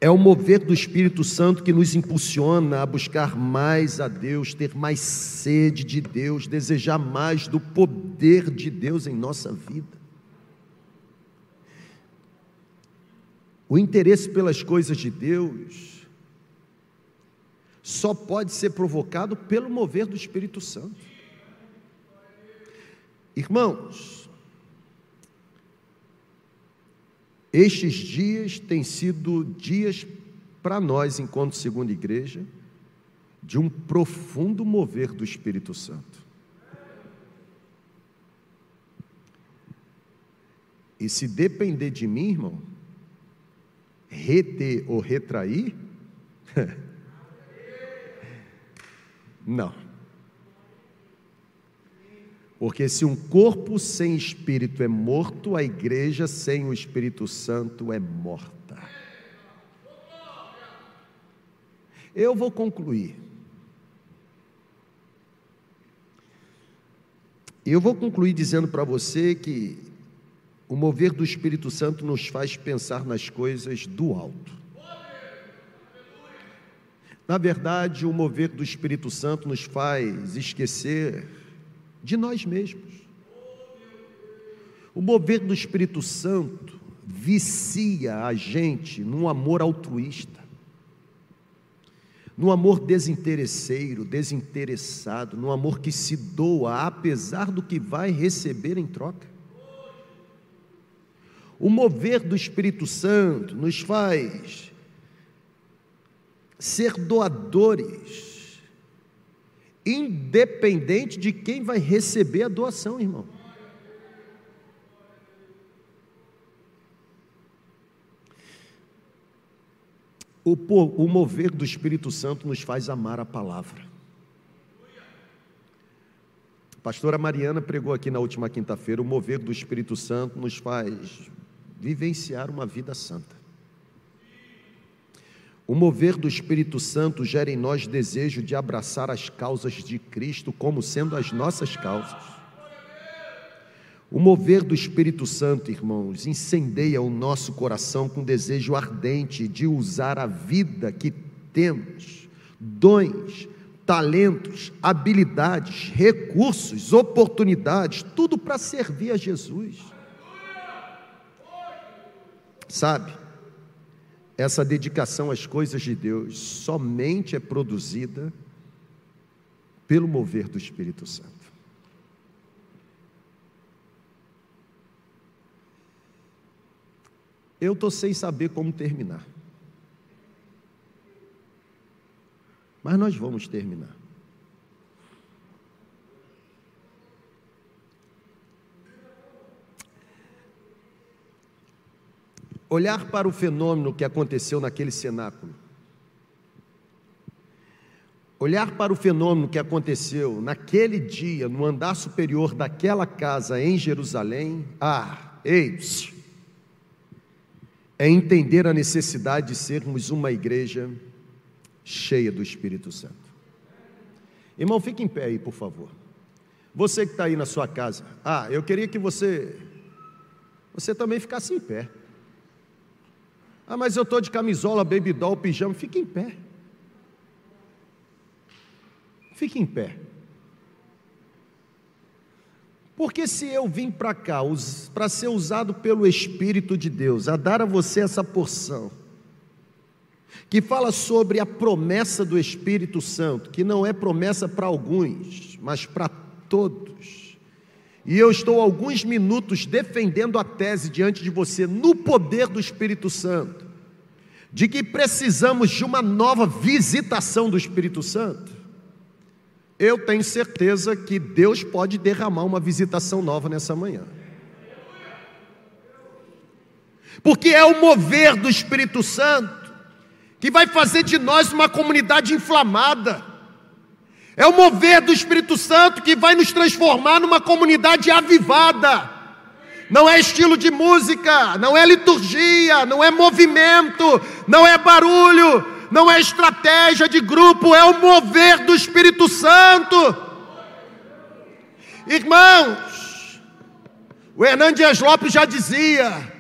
É o mover do Espírito Santo que nos impulsiona a buscar mais a Deus, ter mais sede de Deus, desejar mais do poder de Deus em nossa vida. O interesse pelas coisas de Deus só pode ser provocado pelo mover do Espírito Santo. Irmãos, Estes dias têm sido dias para nós, enquanto segunda igreja, de um profundo mover do Espírito Santo. E se depender de mim, irmão, reter ou retrair, não. Porque se um corpo sem espírito é morto, a igreja sem o Espírito Santo é morta. Eu vou concluir. Eu vou concluir dizendo para você que o mover do Espírito Santo nos faz pensar nas coisas do alto. Na verdade, o mover do Espírito Santo nos faz esquecer de nós mesmos. O mover do Espírito Santo vicia a gente num amor altruísta, num amor desinteresseiro, desinteressado, num amor que se doa apesar do que vai receber em troca. O mover do Espírito Santo nos faz ser doadores, independente de quem vai receber a doação, irmão. O, o mover do Espírito Santo nos faz amar a palavra. A pastora Mariana pregou aqui na última quinta-feira: o mover do Espírito Santo nos faz vivenciar uma vida santa. O mover do Espírito Santo gera em nós desejo de abraçar as causas de Cristo como sendo as nossas causas. O mover do Espírito Santo, irmãos, incendeia o nosso coração com desejo ardente de usar a vida que temos, dons, talentos, habilidades, recursos, oportunidades, tudo para servir a Jesus. Sabe, essa dedicação às coisas de Deus somente é produzida pelo mover do Espírito Santo. Eu estou sem saber como terminar. Mas nós vamos terminar. Olhar para o fenômeno que aconteceu naquele cenáculo. Olhar para o fenômeno que aconteceu naquele dia, no andar superior daquela casa em Jerusalém. Ah, ei, é entender a necessidade de sermos uma igreja cheia do Espírito Santo. Irmão, fique em pé aí, por favor. Você que está aí na sua casa, ah, eu queria que você, você também ficasse em pé. Ah, mas eu estou de camisola, baby doll, pijama, fique em pé. Fique em pé. Porque se eu vim para cá para ser usado pelo Espírito de Deus, a dar a você essa porção, que fala sobre a promessa do Espírito Santo, que não é promessa para alguns, mas para todos. E eu estou alguns minutos defendendo a tese diante de você, no poder do Espírito Santo, de que precisamos de uma nova visitação do Espírito Santo. Eu tenho certeza que Deus pode derramar uma visitação nova nessa manhã. Porque é o mover do Espírito Santo que vai fazer de nós uma comunidade inflamada. É o mover do Espírito Santo que vai nos transformar numa comunidade avivada. Não é estilo de música, não é liturgia, não é movimento, não é barulho, não é estratégia de grupo, é o mover do Espírito Santo. Irmãos, o Hernandes Lopes já dizia: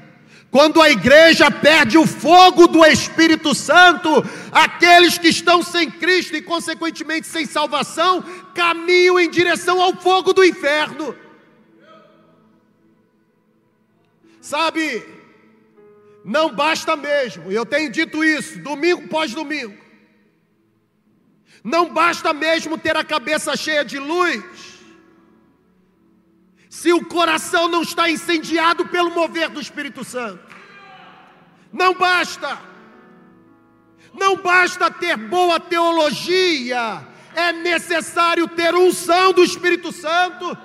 quando a igreja perde o fogo do Espírito Santo, aqueles que estão sem Cristo e, consequentemente, sem salvação, caminham em direção ao fogo do inferno. Sabe, não basta mesmo, eu tenho dito isso domingo pós domingo. Não basta mesmo ter a cabeça cheia de luz, se o coração não está incendiado pelo mover do Espírito Santo. Não basta. Não basta ter boa teologia, é necessário ter unção do Espírito Santo.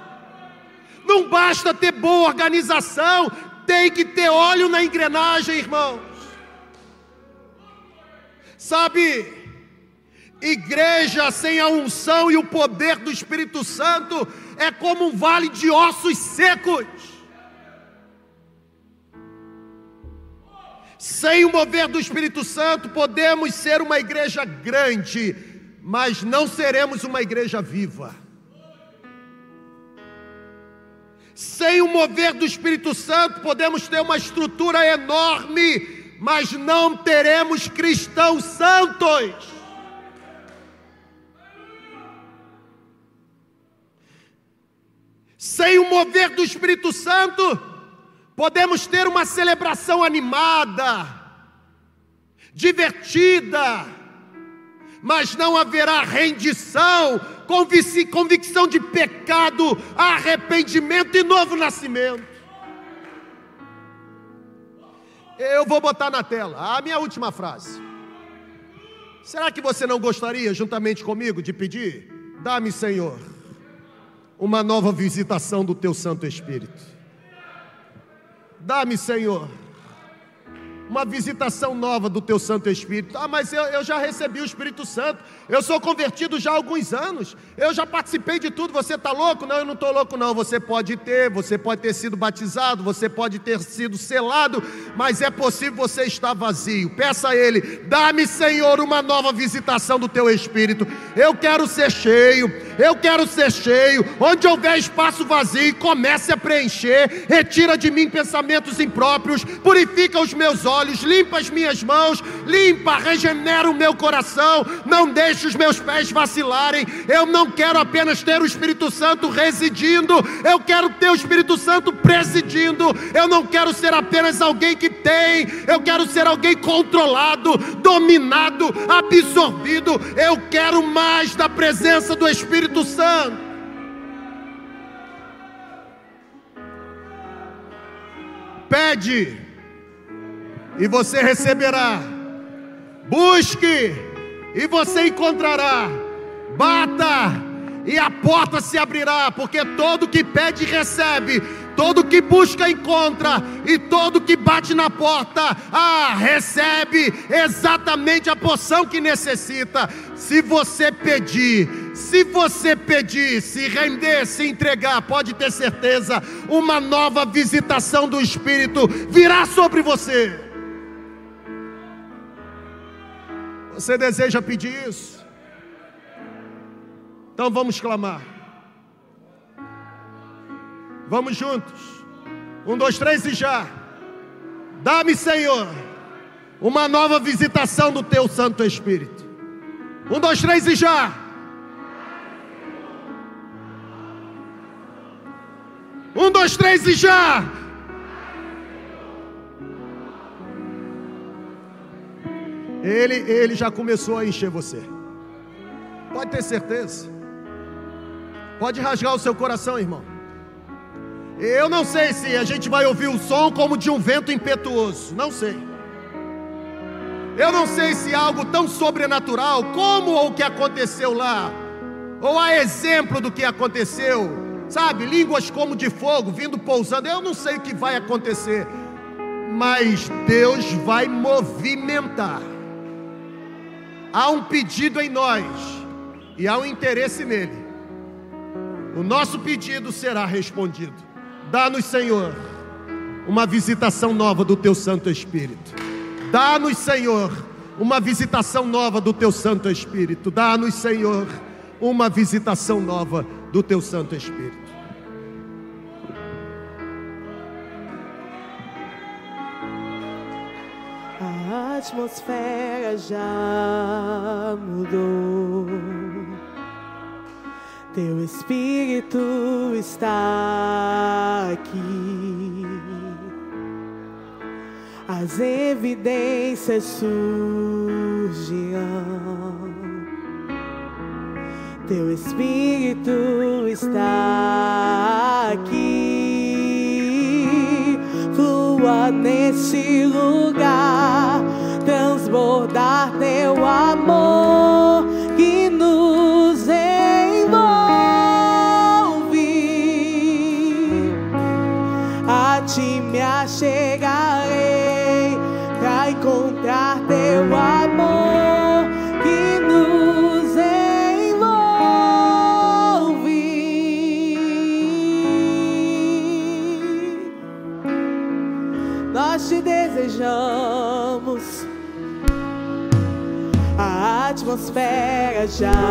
Não basta ter boa organização, tem que ter óleo na engrenagem, irmãos. Sabe, igreja sem a unção e o poder do Espírito Santo é como um vale de ossos secos. Sem o mover do Espírito Santo, podemos ser uma igreja grande, mas não seremos uma igreja viva. Sem o mover do Espírito Santo, podemos ter uma estrutura enorme, mas não teremos cristãos santos. Sem o mover do Espírito Santo, podemos ter uma celebração animada, divertida, mas não haverá rendição, convicção de pecado, arrependimento e novo nascimento. Eu vou botar na tela a minha última frase. Será que você não gostaria, juntamente comigo, de pedir? Dá-me, Senhor, uma nova visitação do Teu Santo Espírito. Dá-me, Senhor, uma visitação nova do teu Santo Espírito. Ah, mas eu, eu já recebi o Espírito Santo, eu sou convertido já há alguns anos, eu já participei de tudo, você está louco? Não, eu não estou louco, não. Você pode ter, você pode ter sido batizado, você pode ter sido selado, mas é possível você estar vazio. Peça a Ele, dá-me, Senhor, uma nova visitação do teu Espírito. Eu quero ser cheio, eu quero ser cheio. Onde houver espaço vazio, comece a preencher, retira de mim pensamentos impróprios, purifica os meus olhos limpa as minhas mãos, limpa, regenera o meu coração, não deixe os meus pés vacilarem. Eu não quero apenas ter o Espírito Santo residindo, eu quero ter o Espírito Santo presidindo. Eu não quero ser apenas alguém que tem, eu quero ser alguém controlado, dominado, absorvido. Eu quero mais da presença do Espírito Santo. Pede e você receberá. Busque e você encontrará. Bata e a porta se abrirá, porque todo que pede recebe, todo que busca encontra, e todo que bate na porta, ah, recebe exatamente a porção que necessita. Se você pedir, se você pedir, se render, se entregar, pode ter certeza, uma nova visitação do Espírito virá sobre você. Você deseja pedir isso? Então vamos clamar. Vamos juntos. Um, dois, três e já. Dá-me, Senhor, uma nova visitação do Teu Santo Espírito. Um, dois, três e já. Um, dois, três e já. Ele, ele já começou a encher você. Pode ter certeza. Pode rasgar o seu coração, irmão. Eu não sei se a gente vai ouvir o som como de um vento impetuoso. Não sei. Eu não sei se algo tão sobrenatural como o que aconteceu lá, ou a exemplo do que aconteceu, sabe? Línguas como de fogo vindo pousando. Eu não sei o que vai acontecer, mas Deus vai movimentar há um pedido em nós e há um interesse nele. O nosso pedido será respondido. Dá-nos, Senhor, uma visitação nova do teu Santo Espírito. Dá-nos, Senhor, uma visitação nova do teu Santo Espírito. Dá-nos, Senhor, uma visitação nova do teu Santo Espírito. atmosfera já mudou. Teu Espírito está aqui. As evidências surgirão. Teu Espírito está aqui. Flua nesse lugar transbordar teu amor me achegarei para encontrar teu amor que nos envolve. Nós te desejamos atmosfera já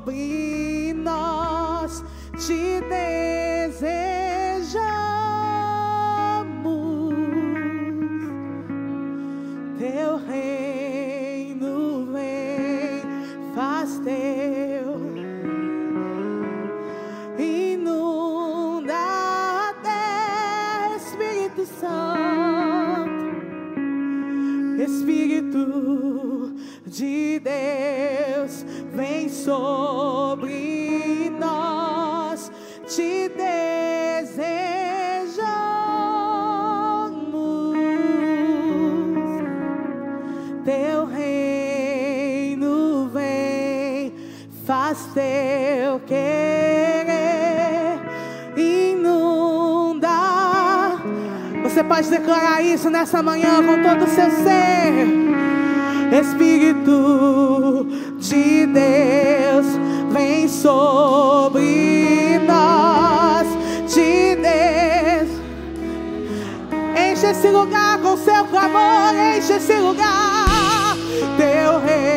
sobre nós te desejamos. Teu reino vem, faz teu. Inunda até Espírito Santo, Espírito de Deus, vem sobre pode declarar isso nessa manhã com todo o seu ser. Espírito de Deus, vem sobre nós. De Deus, enche esse lugar com seu clamor, enche esse lugar. Teu rei.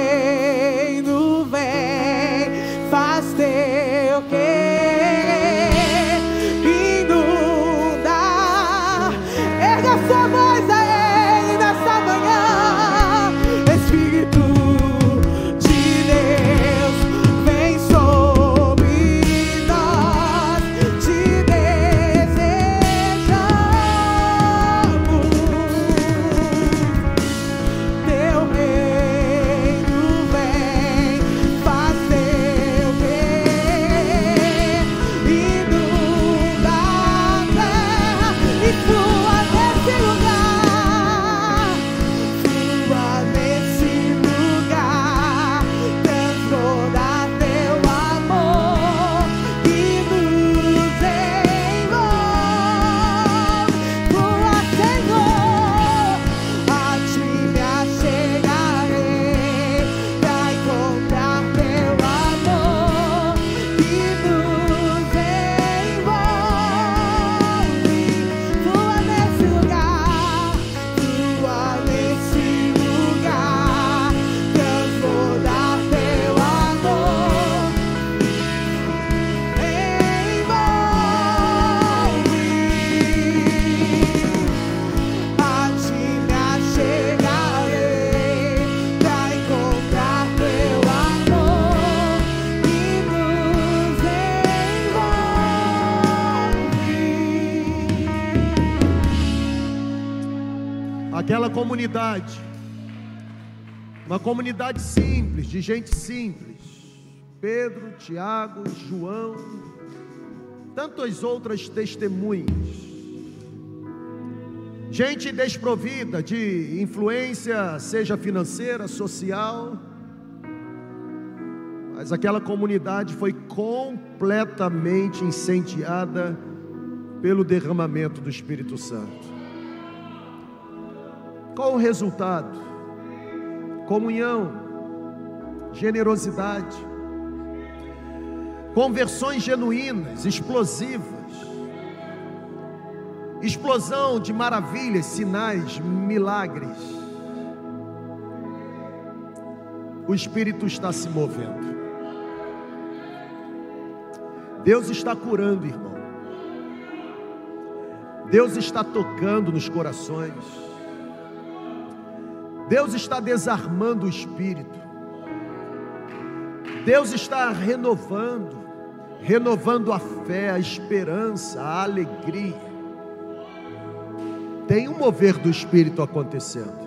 Comunidade, uma comunidade simples, de gente simples. Pedro, Tiago, João, tantas outras testemunhas. Gente desprovida de influência, seja financeira, social. Mas aquela comunidade foi completamente incendiada pelo derramamento do Espírito Santo. Qual o resultado? Comunhão, generosidade, conversões genuínas, explosivas, explosão de maravilhas, sinais, milagres. O Espírito está se movendo. Deus está curando, irmão. Deus está tocando nos corações. Deus está desarmando o espírito. Deus está renovando, renovando a fé, a esperança, a alegria. Tem um mover do espírito acontecendo.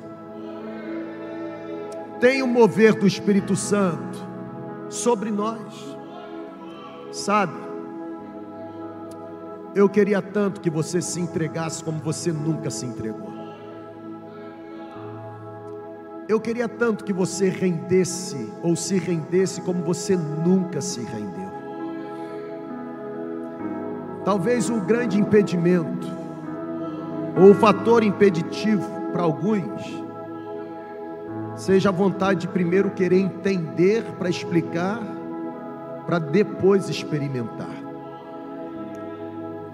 Tem um mover do Espírito Santo sobre nós. Sabe? Eu queria tanto que você se entregasse como você nunca se entregou. Eu queria tanto que você rendesse ou se rendesse como você nunca se rendeu. Talvez o grande impedimento ou o fator impeditivo para alguns seja a vontade de primeiro querer entender para explicar, para depois experimentar.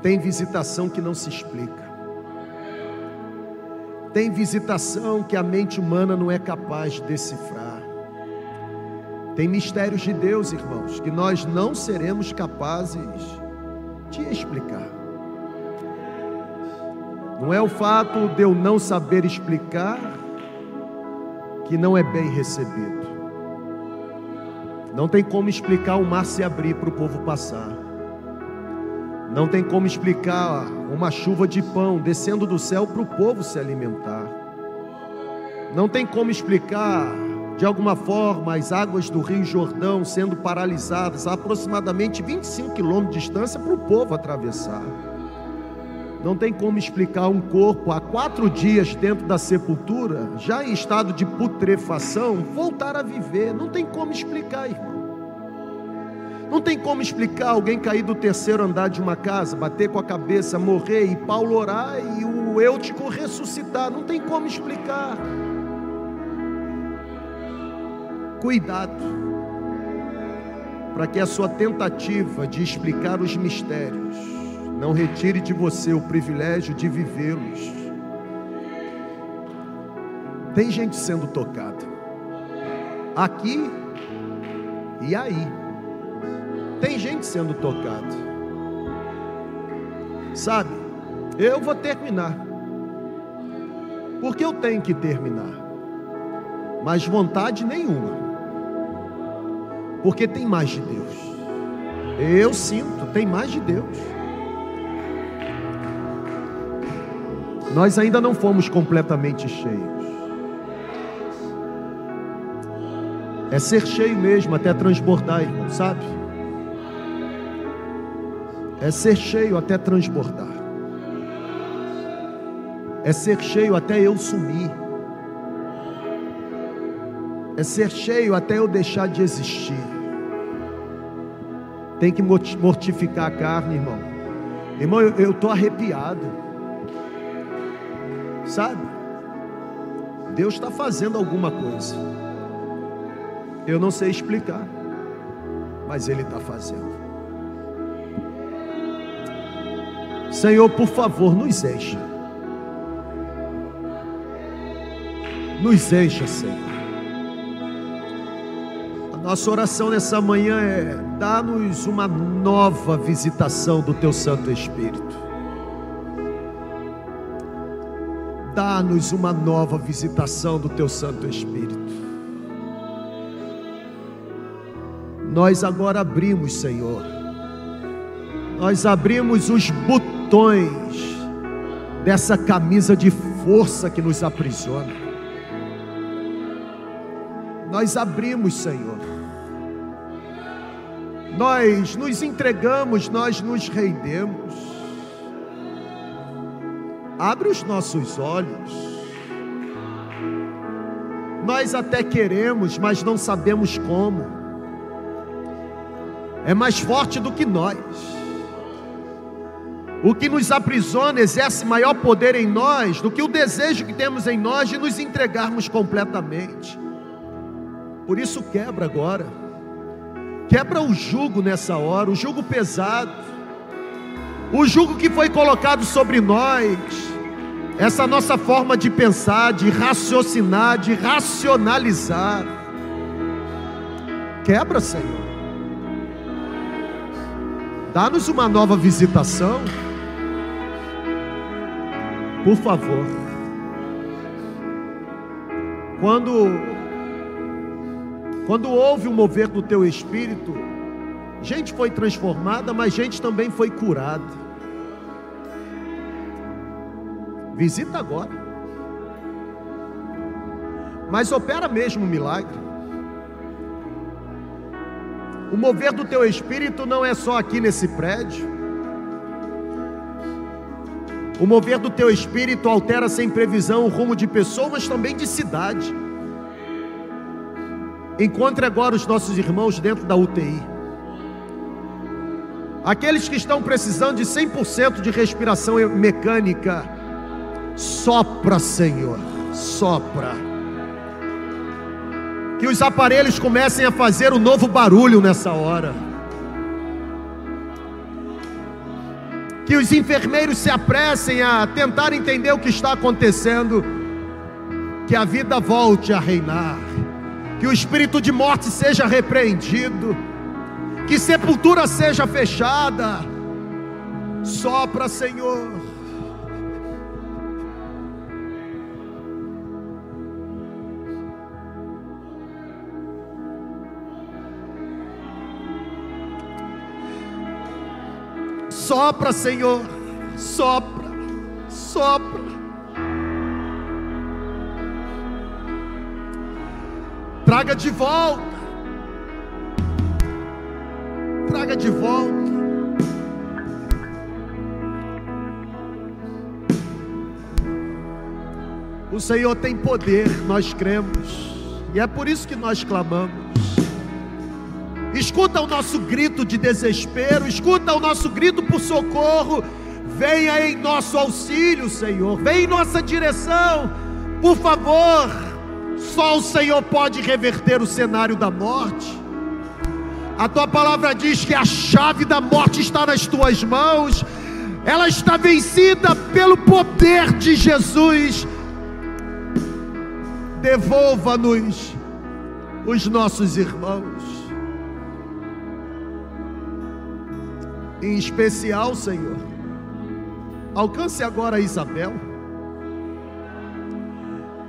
Tem visitação que não se explica. Tem visitação que a mente humana não é capaz de decifrar. Tem mistérios de Deus, irmãos, que nós não seremos capazes de explicar. Não é o fato de eu não saber explicar que não é bem recebido. Não tem como explicar o mar se abrir para o povo passar. Não tem como explicar uma chuva de pão descendo do céu para o povo se alimentar. Não tem como explicar, de alguma forma, as águas do Rio Jordão sendo paralisadas a aproximadamente 25 quilômetros de distância para o povo atravessar. Não tem como explicar um corpo há quatro dias dentro da sepultura, já em estado de putrefação, voltar a viver. Não tem como explicar, irmão. Não tem como explicar alguém cair do terceiro andar de uma casa, bater com a cabeça, morrer e Paulo orar e o Eutico ressuscitar. Não tem como explicar. Cuidado. para que a sua tentativa de explicar os mistérios não retire de você o privilégio de vivê-los. Tem gente sendo tocada, aqui e aí. Tem gente sendo tocada, sabe? Eu vou terminar, porque eu tenho que terminar, mas vontade nenhuma, porque tem mais de Deus. Eu sinto, tem mais de Deus. Nós ainda não fomos completamente cheios. É ser cheio mesmo, até transbordar, irmão, sabe? É ser cheio até transbordar. É ser cheio até eu sumir. É ser cheio até eu deixar de existir. Tem que mortificar a carne, irmão. Irmão, eu estou arrepiado. Sabe? Deus está fazendo alguma coisa. Eu não sei explicar, mas Ele está fazendo. Senhor, por favor, nos encha. Nos encha, Senhor. A nossa oração nessa manhã é: dá-nos uma nova visitação do Teu Santo Espírito. Dá-nos uma nova visitação do Teu Santo Espírito. Nós agora abrimos, Senhor. Nós abrimos os botões dessa camisa de força que nos aprisiona. Nós abrimos, Senhor. Nós nos entregamos, nós nos rendemos. Abre os nossos olhos. Nós até queremos, mas não sabemos como é mais forte do que nós. O que nos aprisiona exerce maior poder em nós do que o desejo que temos em nós de nos entregarmos completamente. Por isso, quebra agora, quebra o jugo nessa hora, o jugo pesado, o jugo que foi colocado sobre nós, essa nossa forma de pensar, de raciocinar, de racionalizar. Quebra, Senhor. Dá-nos uma nova visitação. Por favor. Quando quando houve o mover do teu espírito, gente foi transformada, mas gente também foi curada. Visita agora. Mas opera mesmo um milagre. O mover do teu espírito não é só aqui nesse prédio. O mover do teu espírito altera sem previsão o rumo de pessoas, também de cidade. Encontre agora os nossos irmãos dentro da UTI. Aqueles que estão precisando de 100% de respiração mecânica, sopra, Senhor, sopra que os aparelhos comecem a fazer um novo barulho nessa hora. Que os enfermeiros se apressem a tentar entender o que está acontecendo. Que a vida volte a reinar. Que o espírito de morte seja repreendido. Que sepultura seja fechada. Sopra, Senhor. Sopra, Senhor, sopra, sopra. Traga de volta, traga de volta. O Senhor tem poder, nós cremos, e é por isso que nós clamamos. Escuta o nosso grito de desespero, escuta o nosso grito por socorro. Venha em nosso auxílio, Senhor. Venha em nossa direção. Por favor. Só o Senhor pode reverter o cenário da morte. A tua palavra diz que a chave da morte está nas tuas mãos, ela está vencida pelo poder de Jesus. Devolva-nos os nossos irmãos. Em especial, Senhor, alcance agora a Isabel,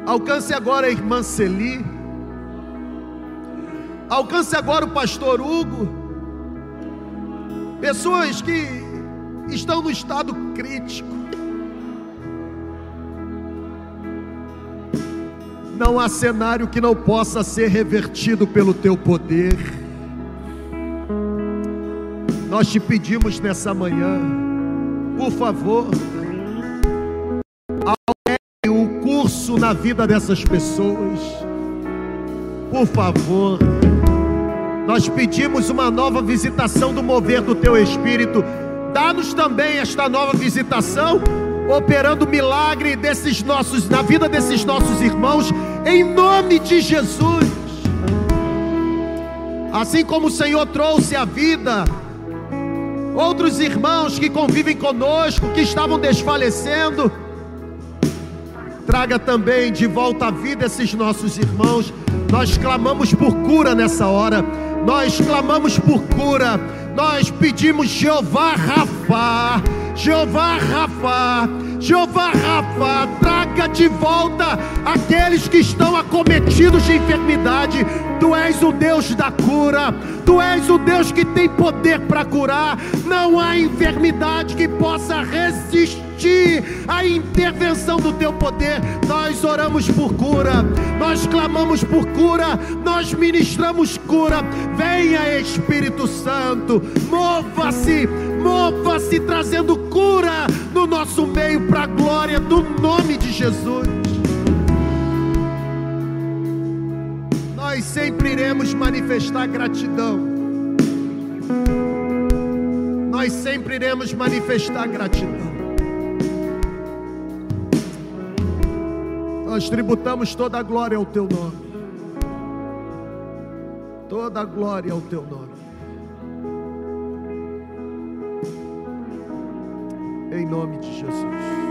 alcance agora a irmã Celi, alcance agora o pastor Hugo, pessoas que estão no estado crítico. Não há cenário que não possa ser revertido pelo teu poder. Nós te pedimos nessa manhã, por favor, altere o curso na vida dessas pessoas. Por favor, nós pedimos uma nova visitação do mover do teu espírito. Dá-nos também esta nova visitação, operando milagre desses nossos na vida desses nossos irmãos, em nome de Jesus. Assim como o Senhor trouxe a vida outros irmãos que convivem conosco, que estavam desfalecendo, traga também de volta à vida esses nossos irmãos. Nós clamamos por cura nessa hora, nós clamamos por cura, nós pedimos Jeová Rafa, Jeová Rafa, Jeová Rafa, traga de volta aqueles que estão acometidos de enfermidade. Tu és o Deus da cura, tu és o Deus que tem poder para curar. Não há enfermidade que possa resistir à intervenção do teu poder. Nós oramos por cura, nós clamamos por cura, nós ministramos cura. Venha Espírito Santo, mova-se, mova-se trazendo cura no nosso meio para a glória do nome de Jesus. Nós sempre iremos manifestar gratidão. Nós sempre iremos manifestar gratidão. Nós tributamos toda a glória ao teu nome. Toda a glória ao teu nome. Em nome de Jesus.